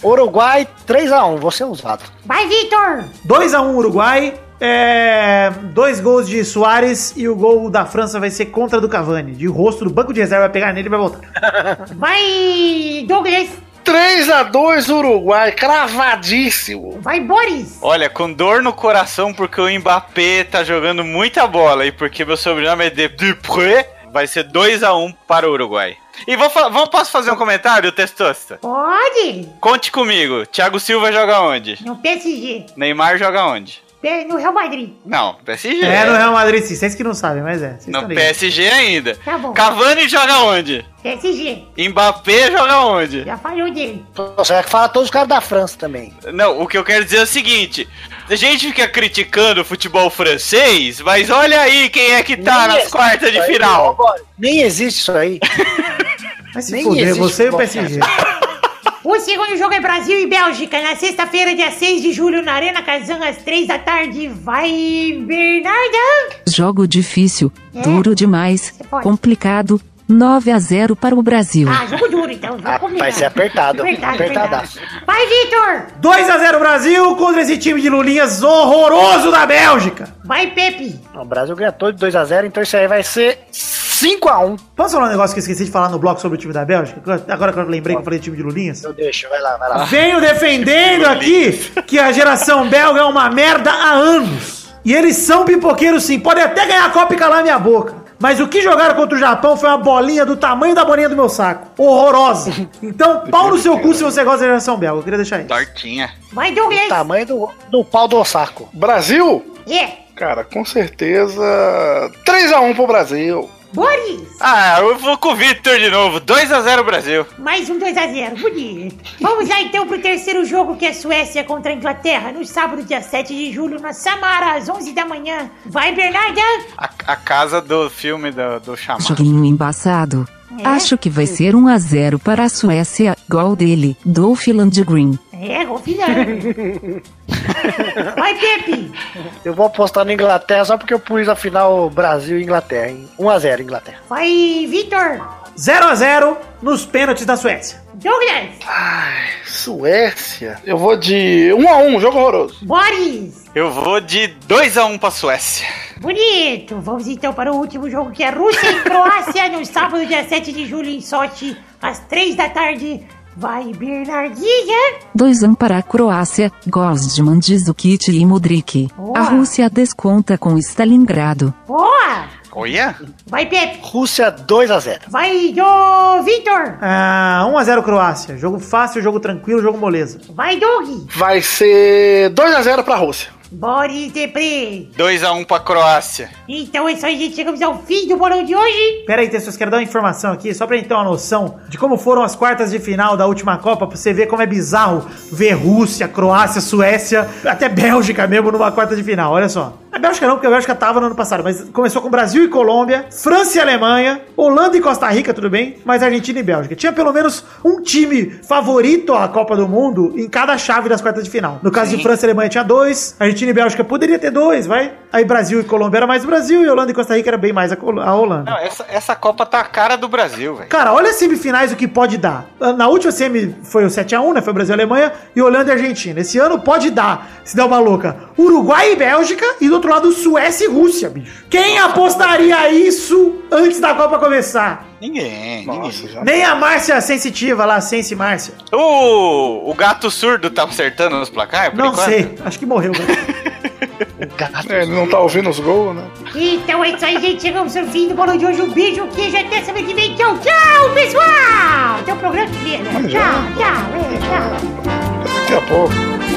Uruguai 3x1, você é usado. Vai, Vitor! 2x1 Uruguai. É, dois gols de Soares e o gol da França vai ser contra do Cavani. De rosto do banco de reserva, vai pegar nele e vai voltar. Vai, Douglas! 3x2 Uruguai, cravadíssimo. Vai, Boris! Olha, com dor no coração porque o Mbappé tá jogando muita bola e porque meu sobrenome é de Dupré, vai ser 2x1 para o Uruguai. E vou, vou- posso fazer um comentário, Testosta? Pode. Conte comigo. Thiago Silva joga onde? No PSG. Neymar joga onde? No Real Madrid. Não, PSG. É, no Real Madrid sim. Vocês que não sabem, mas é. Vocês No. PSG ainda. Tá bom. Cavani joga onde? PSG. Mbappé joga onde? Já falou dele. Você vai falar todos os caras da França também. Não, o que eu quero dizer é o seguinte: a gente fica criticando o futebol francês, mas olha aí quem é que tá Nem nas quartas de aí, final. Nem existe isso aí. Vai se Nem fuder, existe você e o PSG. O segundo jogo é Brasil e Bélgica, na sexta-feira, dia 6 de julho, na Arena Kazan, às 3 da tarde. Vai, Bernarda! Jogo difícil, É? duro demais, complicado. 9 a 0 para o Brasil. Ah, jogo duro, então. Ah, vai ser apertado. Apertado, Apertadaço. apertado. Vai, Vitor! 2x0 Brasil contra esse time de Lulinhas horroroso da Bélgica. Vai, Pepe! O Brasil ganha todo de 2x0, então isso aí vai ser 5x1. Posso falar um negócio que eu esqueci de falar no bloco sobre o time da Bélgica? Agora que eu lembrei que eu falei do time de Lulinhas. Eu deixo, vai lá, vai lá. Venho defendendo aqui que a geração belga é uma merda há anos. E eles são pipoqueiros sim, podem até ganhar a Copa e calar minha boca. Mas o que jogaram contra o Japão foi uma bolinha do tamanho da bolinha do meu saco. Horrorosa. Então, pau no seu cu se você gosta da geração belga. Eu queria deixar isso. Tortinha. Vai, Douglas! Tamanho do, do pau do saco. Brasil? É! Cara, com certeza 3x1 pro Brasil. Boris! Ah, eu vou com o Victor de novo. 2x0 Brasil. Mais um 2x0, bonito. Vamos lá então pro terceiro jogo que é Suécia contra a Inglaterra, no sábado, dia 7 de julho, na Samara, às 11 da manhã. Vai, Bernarda! A, a casa do filme do, do chamado. Joguinho embaçado. É? Acho que vai ser 1 a 0 para a Suécia, gol dele, Dolph Landgren. É, confiando. Vai, Pepe! Eu vou apostar na Inglaterra só porque eu pus a final Brasil e Inglaterra, hein? 1x0 Inglaterra. Vai, Vitor! 0x0 nos pênaltis da Suécia. Douglas! Suécia? Eu vou de 1x1, jogo horroroso. Boris! Eu vou de 2x1 pra Suécia. Bonito! Vamos então para o último jogo que é Rússia e Croácia, no sábado, dia 7 de julho, em Sochi, às 3 da tarde. Vai, Bernardinha! 2 1 para a Croácia, gols de Mandzukic e Modric. Boa. A Rússia desconta com Stalingrado. Boa! Olha. Vai, Pepe! Rússia 2x0. Vai, do Vitor! Ah, 1x0 Croácia. Jogo fácil, jogo tranquilo, jogo moleza. Vai, Doug! Vai ser 2x0 pra Rússia. Boris Depre! 2x1 pra Croácia. Então é isso aí, gente. Chegamos ao fim do bolão de hoje. Pera aí, Tessos, quero dar uma informação aqui, só pra gente ter uma noção de como foram as quartas de final da última Copa, pra você ver como é bizarro ver Rússia, Croácia, Suécia, até Bélgica mesmo numa quarta de final, olha só. A Bélgica não, porque a Bélgica tava no ano passado, mas começou com Brasil e Colômbia, França e Alemanha, Holanda e Costa Rica, tudo bem, mas Argentina e Bélgica. Tinha pelo menos um time favorito à Copa do Mundo em cada chave das quartas de final. No caso de França e Alemanha tinha dois, Argentina e Bélgica poderia ter dois, vai. Aí Brasil e Colômbia era mais o Brasil e Holanda e Costa Rica era bem mais a Holanda. Não, essa, essa Copa tá a cara do Brasil, velho. Cara, olha as semifinais o que pode dar. Na última semi foi o 7x1, né? Foi Brasil e Alemanha e Holanda e Argentina. Esse ano pode dar, se der uma louca, Uruguai e Bélgica e do outro lado Suécia e Rússia, bicho. Quem apostaria isso antes da Copa começar? Ninguém, Nossa, ninguém. já. Nem a Márcia Sensitiva lá, Sense Márcia. O, o gato surdo tá acertando nos placar? por Não enquanto? sei, acho que morreu. né? É, ele não tá ouvindo os gols, né? Então é isso aí, gente. Chegamos ao fim do bolão de hoje. Um beijo, queijo. Até semana que vem. Tchau, tchau, pessoal. Até o programa que vem, né? Tchau, já. tchau, é, tchau. Daqui a pouco.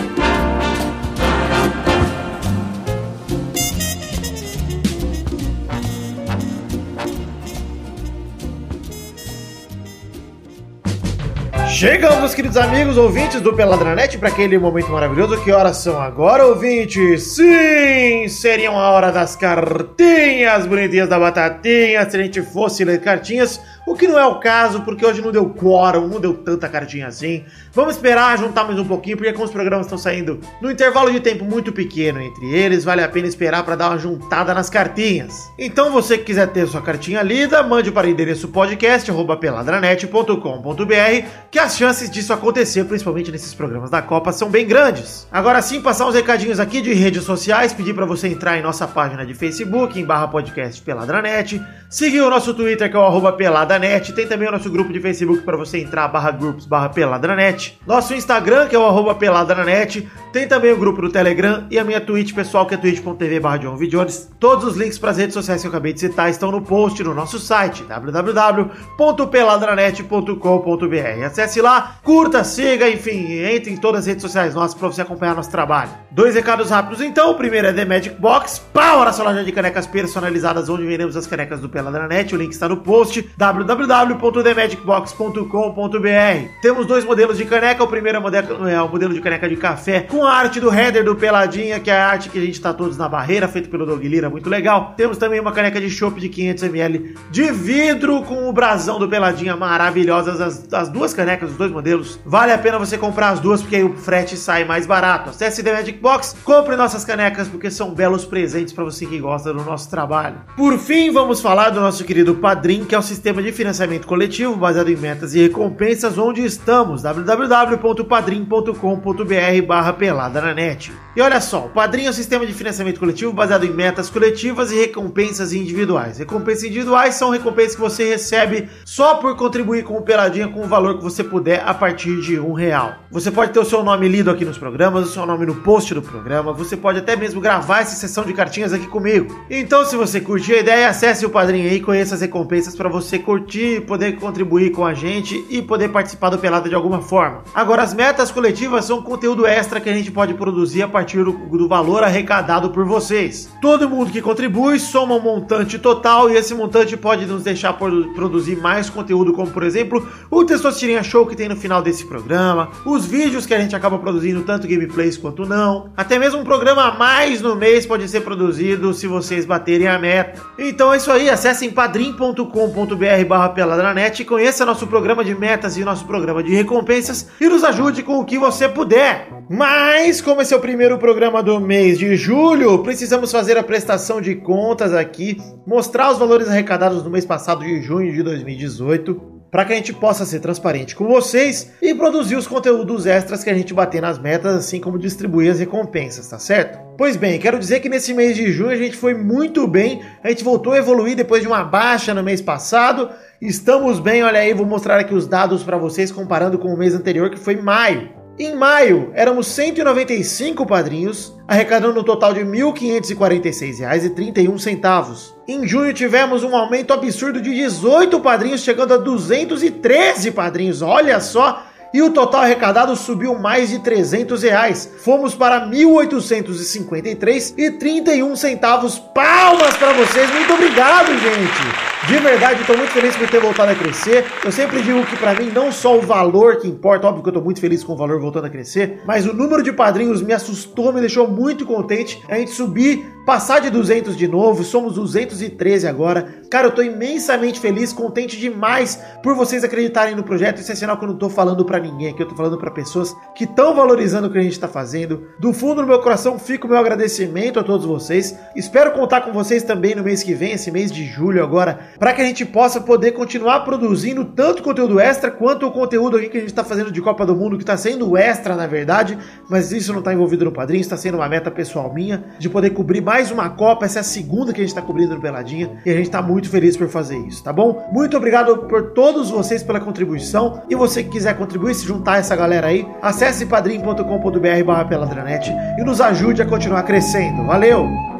Chegamos, queridos amigos, ouvintes do Peladranet, para aquele momento maravilhoso. Que horas são agora, ouvintes? Sim, seriam a hora das cartinhas bonitinhas da batatinha, se a gente fosse ler cartinhas, o que não é o caso, porque hoje não deu quórum, não deu tanta cartinha assim. Vamos esperar juntar mais um pouquinho, porque como os programas estão saindo no intervalo de tempo muito pequeno entre eles, vale a pena esperar para dar uma juntada nas cartinhas. Então, você que quiser ter sua cartinha lida, mande para o endereço podcast arroba peladranet.com.br, que as chances disso acontecer, principalmente nesses programas da Copa, são bem grandes. Agora sim, passar uns recadinhos aqui de redes sociais, pedir para você entrar em nossa página de Facebook, em barra podcast Peladranet, seguir o nosso Twitter, que é o arroba peladanet, tem também o nosso grupo de Facebook para você entrar, barra groups, barra peladranet, nosso Instagram, que é o arroba peladranet, Tem também o grupo do Telegram e a minha Twitch pessoal, que é twitch.tv barra Jones. Todos os links para as redes sociais que eu acabei de citar estão no post no nosso site, www.peladranet.com.br. Acesse lá, curta, siga, enfim, entre em todas as redes sociais nossas para você acompanhar nosso trabalho. Dois recados rápidos então. O primeiro é The Magic Box, pau, a nossa loja de canecas personalizadas, onde vendemos as canecas do Peladranet. O link está no post, www.themagicbox.com.br. Temos dois modelos de caneca. O primeiro é o modelo, é o modelo de caneca de café com a arte do header do Peladinha, que é a arte que a gente está todos na barreira, feito pelo Doug Lira, muito legal. Temos também uma caneca de chopp de 500ml de vidro com o brasão do Peladinha, maravilhosas as, as duas canecas, os dois modelos. Vale a pena você comprar as duas, porque aí o frete sai mais barato. Acesse The Magic Box, compre nossas canecas, porque são belos presentes para você que gosta do nosso trabalho. Por fim, vamos falar do nosso querido Padrim, que é um sistema de financiamento coletivo baseado em metas e recompensas, onde estamos, www.padrim.com.br pelada na net. E olha só, o Padrim é um sistema de financiamento coletivo baseado em metas coletivas e recompensas individuais. Recompensas individuais são recompensas que você recebe só por contribuir com o Peladinha com o valor que você puder a partir de um real. Você pode ter o seu nome lido aqui nos programas, o seu nome no post do programa, você pode até mesmo gravar essa sessão de cartinhas aqui comigo. Então, se você curtir a ideia, acesse o Padrim aí, conheça as recompensas para você curtir, poder contribuir com a gente e poder participar do Pelada de alguma forma. Agora, as metas coletivas são conteúdo extra que a gente pode produzir a partir do, do valor arrecadado por vocês. Todo mundo que contribui soma um montante total e esse montante pode nos deixar produzir mais conteúdo, como por exemplo o Testosterinha Show que tem no final desse programa, os vídeos que a gente acaba produzindo, tanto gameplays quanto não, até mesmo um programa a mais no mês pode ser produzido se vocês baterem a meta. Então é isso aí, acessem padrim.com.br barra peladranet conheça nosso programa de metas e nosso programa de recompensas e nos ajude com o que você puder. Mas, como esse é o primeiro programa do mês de julho, precisamos fazer a prestação de contas aqui, mostrar os valores arrecadados no mês passado de junho de 2018 para que a gente possa ser transparente com vocês e produzir os conteúdos extras que a gente bater nas metas, assim como distribuir as recompensas, tá certo? Pois bem, quero dizer que nesse mês de junho a gente foi muito bem, a gente voltou a evoluir depois de uma baixa no mês passado. Estamos bem, olha aí, vou mostrar aqui os dados para vocês comparando com o mês anterior que foi maio. Em maio, éramos 195 padrinhos, arrecadando um total de R$ 1.546,31. Em junho, tivemos um aumento absurdo de 18 padrinhos, chegando a 213 padrinhos. Olha só! E o total arrecadado subiu mais de 300 reais. Fomos para 1.853 e 31 centavos. Palmas para vocês. Muito obrigado, gente. De verdade, estou muito feliz por ter voltado a crescer. Eu sempre digo que para mim não só o valor que importa, óbvio que eu estou muito feliz com o valor voltando a crescer, mas o número de padrinhos me assustou, me deixou muito contente. A gente subir, passar de 200 de novo, somos 213 agora. Cara, eu estou imensamente feliz, contente demais por vocês acreditarem no projeto. Isso é sinal que eu não estou falando para ninguém aqui, eu estou falando para pessoas que estão valorizando o que a gente está fazendo. Do fundo do meu coração fica o meu agradecimento a todos vocês. Espero contar com vocês também no mês que vem, esse mês de julho agora para que a gente possa poder continuar produzindo tanto conteúdo extra quanto o conteúdo aqui que a gente está fazendo de Copa do Mundo, que está sendo extra na verdade, mas isso não está envolvido no padrinho, está sendo uma meta pessoal minha de poder cobrir mais uma Copa. Essa é a segunda que a gente está cobrindo no Peladinha e a gente está muito feliz por fazer isso, tá bom? Muito obrigado por todos vocês pela contribuição e você que quiser contribuir, se juntar a essa galera aí, acesse padrim.com.br/barra peladranet e nos ajude a continuar crescendo. Valeu!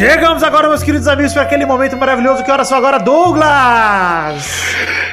Chegamos agora, meus queridos amigos, para aquele momento maravilhoso. Que hora só agora, Douglas?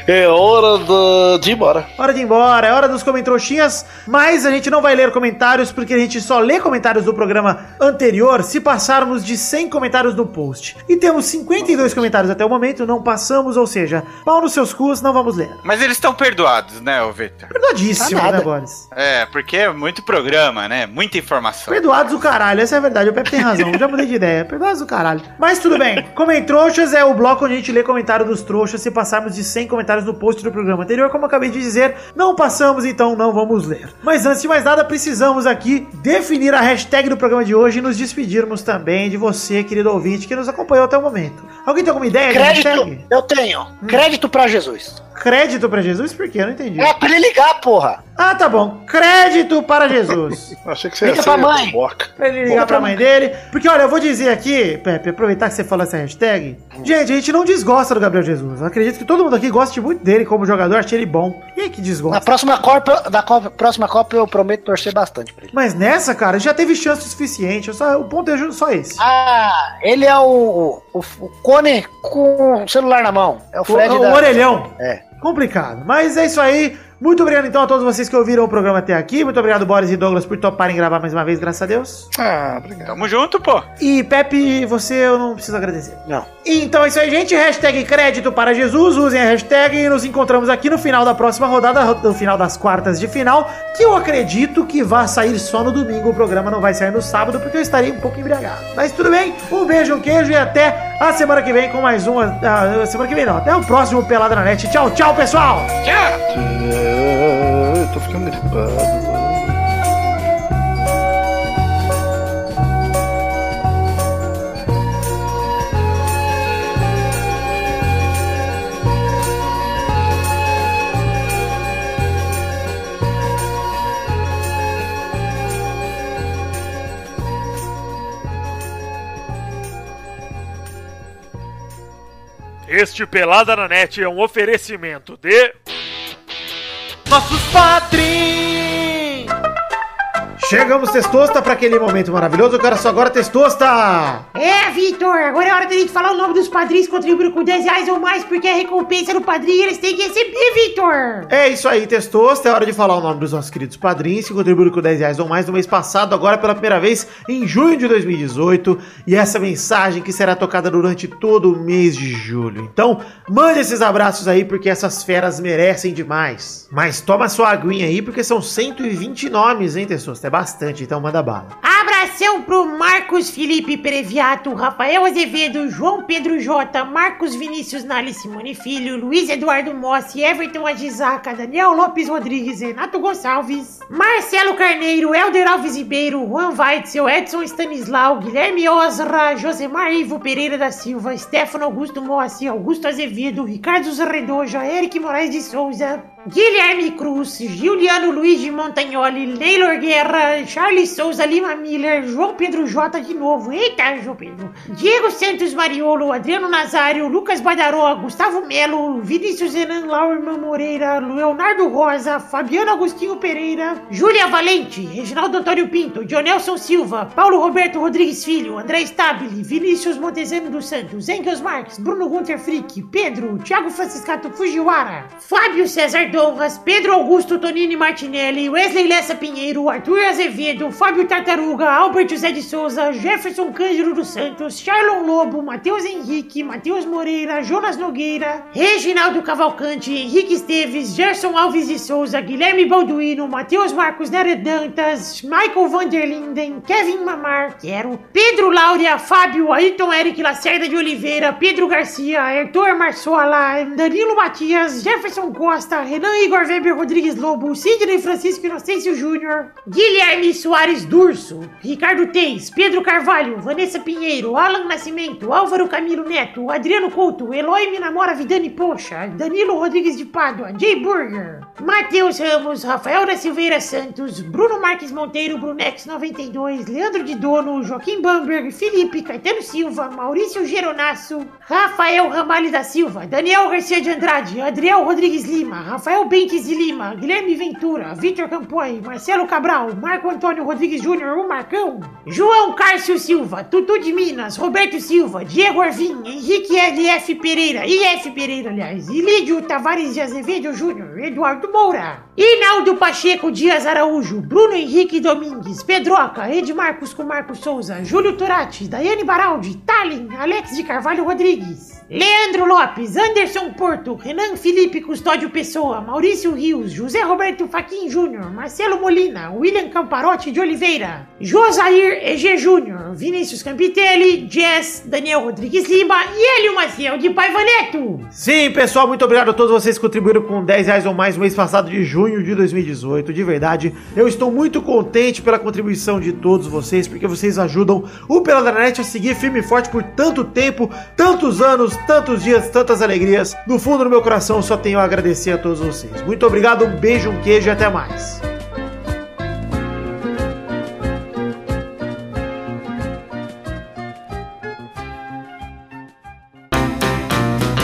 É hora de, de ir embora. Hora de ir embora, é hora dos comentroxinhas. Mas a gente não vai ler comentários, porque a gente só lê comentários do programa anterior se passarmos de 100 comentários no post. E temos 52 comentários até o momento, não passamos, ou seja, pau nos seus cus, não vamos ler. Mas eles estão perdoados, né, ô Victor? Perdoadíssimo, Tá né, Boris? É, porque é muito programa, né? Muita informação. Perdoados o caralho, essa é a verdade. O Pepe tem razão, já mudei de ideia. Perdoados o caralho. Mas tudo bem. Comentroxas é o bloco onde a gente lê comentário dos trouxas se passarmos de 100 comentários no post do programa anterior. Como eu acabei de dizer, não passamos, então não vamos ler. Mas antes de mais nada, precisamos aqui definir a hashtag do programa de hoje e nos despedirmos também de você, querido ouvinte, que nos acompanhou até o momento. Alguém tem alguma ideia de Crédito, eu tenho. Crédito pra Jesus. Crédito pra Jesus? Por quê? Eu não entendi. É pra ele ligar, porra. Ah, tá bom. Crédito para Jesus. Achei que você ia Liga ser pra mãe. boca. Pra ele ligar pra mãe dele. Porque, olha, eu vou dizer aqui, Pepe, aproveitar que você falou essa hashtag. Gente, a gente não desgosta do Gabriel Jesus. Eu acredito que todo mundo aqui goste muito dele como jogador, acha ele bom. E aí que Na desgosta? próxima Copa, da Copa, próxima Copa eu prometo torcer bastante pra ele. Mas nessa, cara, já teve chance o suficiente. Só, o ponto é só esse. Ah, ele é o, o, o Cone com o celular na mão. É o O, Fred o da... orelhão. É. Complicado. Mas é isso aí. Muito obrigado então a todos vocês que ouviram o programa até aqui. Muito obrigado, Boris e Douglas, por toparem gravar mais uma vez, graças a Deus. Ah, obrigado. Tamo junto, pô. E Pepe, você eu não preciso agradecer. Não. Então é isso aí, gente. Hashtag crédito para Jesus. Usem a hashtag e nos encontramos aqui no final da próxima rodada, no final das quartas de final, que eu acredito que vai sair só no domingo. O programa não vai sair no sábado, porque eu estarei um pouco embriagado. Mas tudo bem. Um beijo, um queijo e até a semana que vem com mais uma. ah, semana que vem não, até o próximo Pelada na Net. Tchau, tchau, pessoal! Eu tô ficando gripado. Este Pelada na Net é um oferecimento de. Nossos padrinhos! Chegamos, Testosta, para aquele momento maravilhoso. Eu quero só agora, Testosta! É, Vitor, agora é hora da gente falar o nome dos padrinhos que contribuíram com 10 reais ou mais, porque a recompensa do padrinho eles têm que receber, Vitor. É isso aí, Testosta. É hora de falar o nome dos nossos queridos padrinhos que contribuíram com 10 reais ou mais no mês passado, agora pela primeira vez em junho de 2018. E essa mensagem que será tocada durante todo o mês de julho. Então, mande esses abraços aí, porque essas feras merecem demais. Mas toma sua aguinha aí, porque são 120 nomes, hein, Testosta? É bastante, então manda bala. Abração pro Marcos Felipe Previato, Rafael Azevedo, João Pedro J, Marcos Vinícius Nali Simone Filho, Luiz Eduardo Mossi, Everton Agisaca, Daniel Lopes Rodrigues, Renato Gonçalves, Marcelo Carneiro, Helder Alves Ribeiro, Juan Weitzel, Edson Stanislau, Guilherme Osra, Josemar Ivo Pereira da Silva, Stefano Augusto Mossi, Augusto Azevedo, Ricardo Zarredoja, Eric Moraes de Souza, Guilherme Cruz, Giuliano Luiz de Montagnoli, Neylor Guerra, Charles Souza Lima Miller, João Pedro J de novo, eita, João Pedro, Diego Santos Mariolo, Adriano Nazário, Lucas Badaró, Gustavo Melo, Vinícius Renan Laurman Moreira, Leonardo Rosa, Fabiano Agostinho Pereira, Júlia Valente, Reginaldo Antônio Pinto, Dionelson Silva, Paulo Roberto Rodrigues Filho, André Stabile, Vinícius Montezano dos Santos, Engels Marques, Bruno Gunter Frick, Pedro, Thiago Franciscato Fujiwara, Fábio César Donras, Pedro Augusto Tonini Martinelli, Wesley Lessa Pinheiro, Arthur Azevedo, Fábio Tartaruga, Albert José de Souza, Jefferson Cândido dos Santos, Charlon Lobo, Matheus Henrique, Matheus Moreira, Jonas Nogueira, Reginaldo Cavalcante, Henrique Esteves, Gerson Alves de Souza, Guilherme Balduino, Matheus Marcos Neredantas, Michael Vanderlinden, Kevin Mamar, quero, Pedro Laura, Fábio, Ayrton Eric Lacerda de Oliveira, Pedro Garcia, Arthur Marçola, Danilo Matias, Jefferson Costa, Renan Igor Weber Rodrigues Lobo, Sidney Francisco Inocêncio Júnior, Guilherme Soares Durso, Ricardo Teis, Pedro Carvalho, Vanessa Pinheiro, Alan Nascimento, Álvaro Camilo Neto, Adriano Couto, Eloy Minamora Vidani Poxa, Danilo Rodrigues de Pádua, Jay Burger, Matheus Ramos, Rafael da Silveira Santos, Bruno Marques Monteiro, Brunex 92, Leandro de Dono, Joaquim Bamberg, Felipe Caetano Silva, Maurício Geronasso, Rafael Ramalho da Silva, Daniel Garcia de Andrade, Adriel Rodrigues Lima, Rafael Bentes de Lima, Guilherme Ventura, Vitor Campoy, Marcelo Cabral, Marco Antônio Rodrigues Júnior, o Marcão, João Cárcio Silva, Tutu de Minas, Roberto Silva, Diego Arvim, Henrique LF Pereira, IF Pereira, aliás, Ilídio Tavares de Azevedo Júnior, Eduardo Moura, Inaldo Pacheco Dias Araújo, Bruno Henrique Domingues, Pedroca, Edmarcos com Marcos Souza, Júlio Turati, Daiane Baraldi, Tallin, Alex de Carvalho Rodrigues, Leandro Lopes, Anderson Porto, Renan Felipe Custódio Pessoa, Maurício Rios, José Roberto Faquin Júnior, Marcelo Molina, William Camparotti de Oliveira, Josair EG Júnior, Vinícius Campitelli, Jess, Daniel Rodrigues Lima e Hélio Maciel de Paiva Neto. Sim, pessoal, muito obrigado a todos vocês que contribuíram com 10 reais ou mais no mês passado de junho de 2018. De verdade, eu estou muito contente pela contribuição de todos vocês, porque vocês ajudam o Peladranet a seguir firme e forte por tanto tempo, tantos anos, tantos dias, tantas alegrias. No fundo do meu coração, só tenho a agradecer a todos vocês. Muito obrigado, um beijo, um queijo e até mais.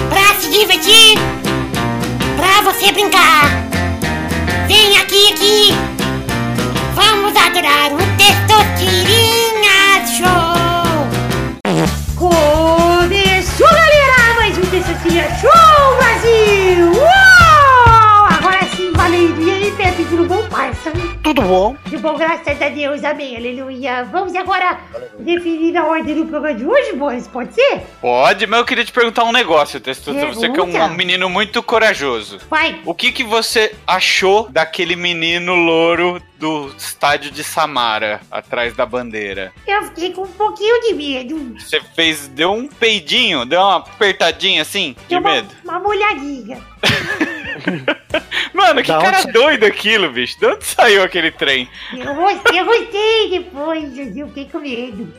Pra se divertir, pra você brincar. Vem aqui, aqui. Vamos adorar o Testosterinha Tudo bom? Tudo bom, graças a Deus, amém, aleluia. Vamos agora definir a ordem do programa de hoje, boys, pode ser? Pode, mas eu queria te perguntar um negócio, Testosta. Você que é um menino muito corajoso. Vai. O que, que você achou daquele menino louro do estádio de Samara, atrás da bandeira? Eu fiquei com um pouquinho de medo. Você fez, deu um peidinho, deu uma apertadinha assim, de Deu uma, medo? uma molhadinha. Mano, que Da cara doido aquilo, bicho. De onde saiu aquele trem? Eu gostei, eu gostei depois, eu fiquei com medo.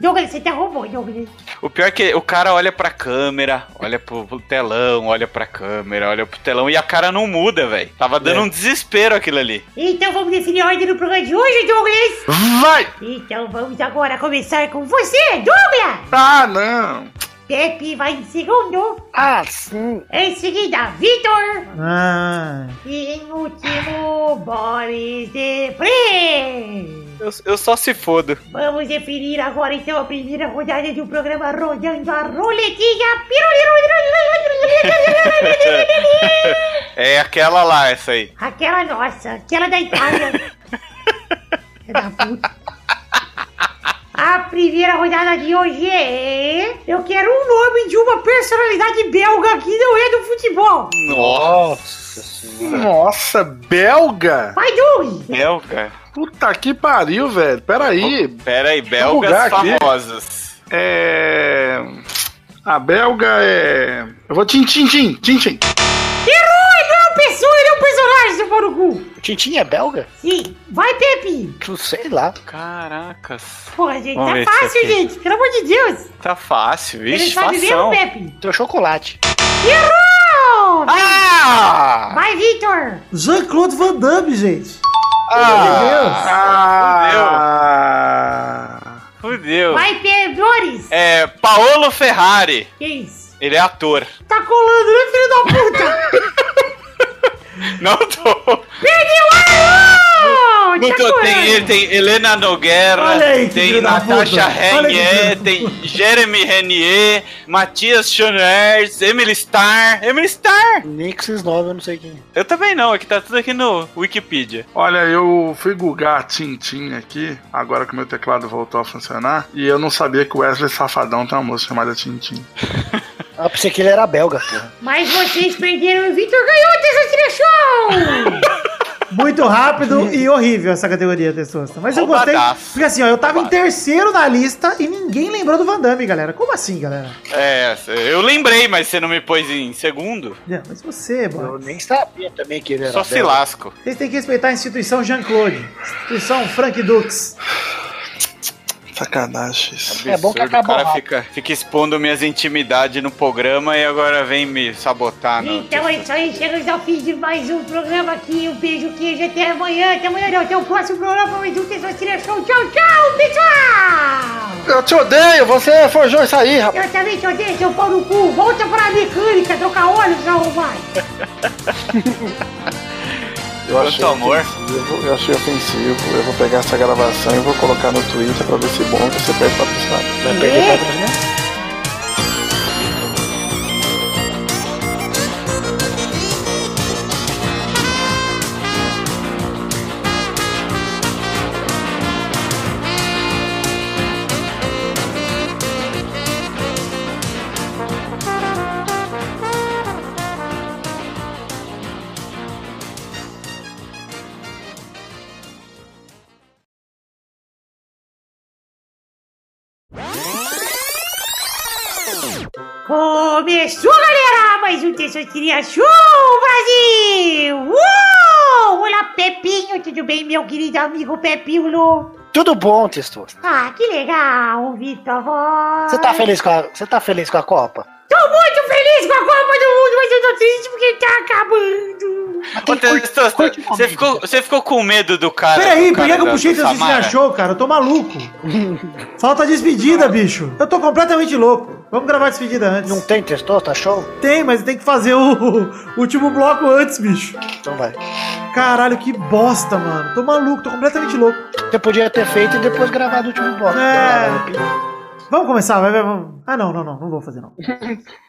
Douglas, você tá roubando, Douglas. O pior é que o cara olha pra câmera, olha pro, pro telão, olha pra câmera, olha pro telão e a cara não muda, velho. Tava dando um desespero aquilo ali. Então vamos definir a ordem do programa de hoje, Douglas? Vai! Então vamos agora começar com você, Douglas! Ah, não! Pepe vai em segundo. Ah, sim. Em seguida, Vitor. Ah, E em último, Boris Depré. Eu, eu só se fodo. Vamos definir agora então a primeira rodada do programa rodando a roletinha. É aquela lá, essa aí. Aquela nossa, aquela da Itália. Filha da puta. A primeira rodada de hoje é. Eu quero um nome de uma personalidade belga que não é do futebol. Nossa senhora. Nossa, belga? Vai, Doug! Belga? Puta que pariu, velho. Peraí. Pera aí, belgas aqui. famosas. É. A belga é. Eu vou tim, tim, tim, tim, tim. Errou! Ele não é uma pessoa, ele é um personagem, seu pau no cu. O Tintin é belga? Sim. Vai, Pepe! Não sei lá. Caracas. Porra, gente, Vamos ver tá fácil, gente. Pelo amor de Deus. Tá fácil, Ele vixe, sabe mesmo, fação. Pepe? Tem chocolate. Errou! Ah! Vai, Victor! Jean-Claude Van Damme, gente. Ah! Fudeu. Vai, Pedores! É, Paolo Ferrari. Que isso? Ele é ator. Tá colando, né, filho da puta? Não tô. Errou! Não tô. Tem, ele tem Helena Nogueira, aí, tem Natasha Renier, tem Jeremy Renier, Matias Schoeners, Emily Starr. Emily Starr! Nixis 9, eu não sei quem. Eu também não, é que tá tudo aqui no Wikipedia. Olha, eu fui googar Tintin aqui, agora que meu teclado voltou a funcionar, e eu não sabia que o Wesley Safadão tem uma moça chamada Tintin. Ah, pensei que ele era belga, porra. Mas vocês perderam e o Victor ganhou dessa Show! Muito rápido e horrível essa categoria, Testosta. Mas eu gostei. Roubadaço. Porque assim, ó, eu tava em terceiro na lista e ninguém lembrou do Van Damme, galera. Como assim, galera? É, eu lembrei, mas você não me pôs em segundo? Não, mas você, Eu mano. nem sabia também que ele era Só se belga. lasco. Vocês têm que respeitar a instituição Jean-Claude. Instituição Frank Dux. Sacanagem. isso. É bom que acabou O cara fica, fica expondo minhas intimidades no programa e agora vem me sabotar. No... Então é isso aí, chegamos ao fim de mais um programa aqui. Um beijo, queijo, até amanhã. Até amanhã não, até o próximo programa. Mais um Testosterona Show. Tchau, tchau, pessoal! Eu te odeio, você forjou isso aí, rapaz. Eu também te odeio, seu pau no cu. Volta pra mecânica, trocar óleo, seu arrombado. Eu achei amor. ofensivo, eu achei ofensivo. Eu vou pegar essa gravação e vou colocar no Twitter pra ver se bom que você perde patrocinado. Vai perder É. Começou, galera! Mais um Testosteria Show, Brasil! Uou! Olá, Pepinho, tudo bem, meu querido amigo Pepinho? Tudo bom, Testoso. Ah, que legal voz. Você tá feliz com a, você tá feliz com a Copa? Tô muito feliz com a Copa do Mundo, mas eu tô triste porque tá acabando. Ô, você ficou, você ficou com medo do cara. Peraí, por que eu puxei Cine Samara? Show, cara? Eu tô maluco. Falta despedida, bicho. Eu tô completamente louco. Vamos gravar a despedida antes. Não tem Testoso, tá show? Tem, mas tem que fazer o, o último bloco antes, bicho. Então vai. Caralho, que bosta, mano. Tô maluco, tô completamente louco. Você podia ter feito e depois gravado o último bloco. É. Vamos começar, vai, vai, vamos. Ah, não, não, não, não vou fazer não.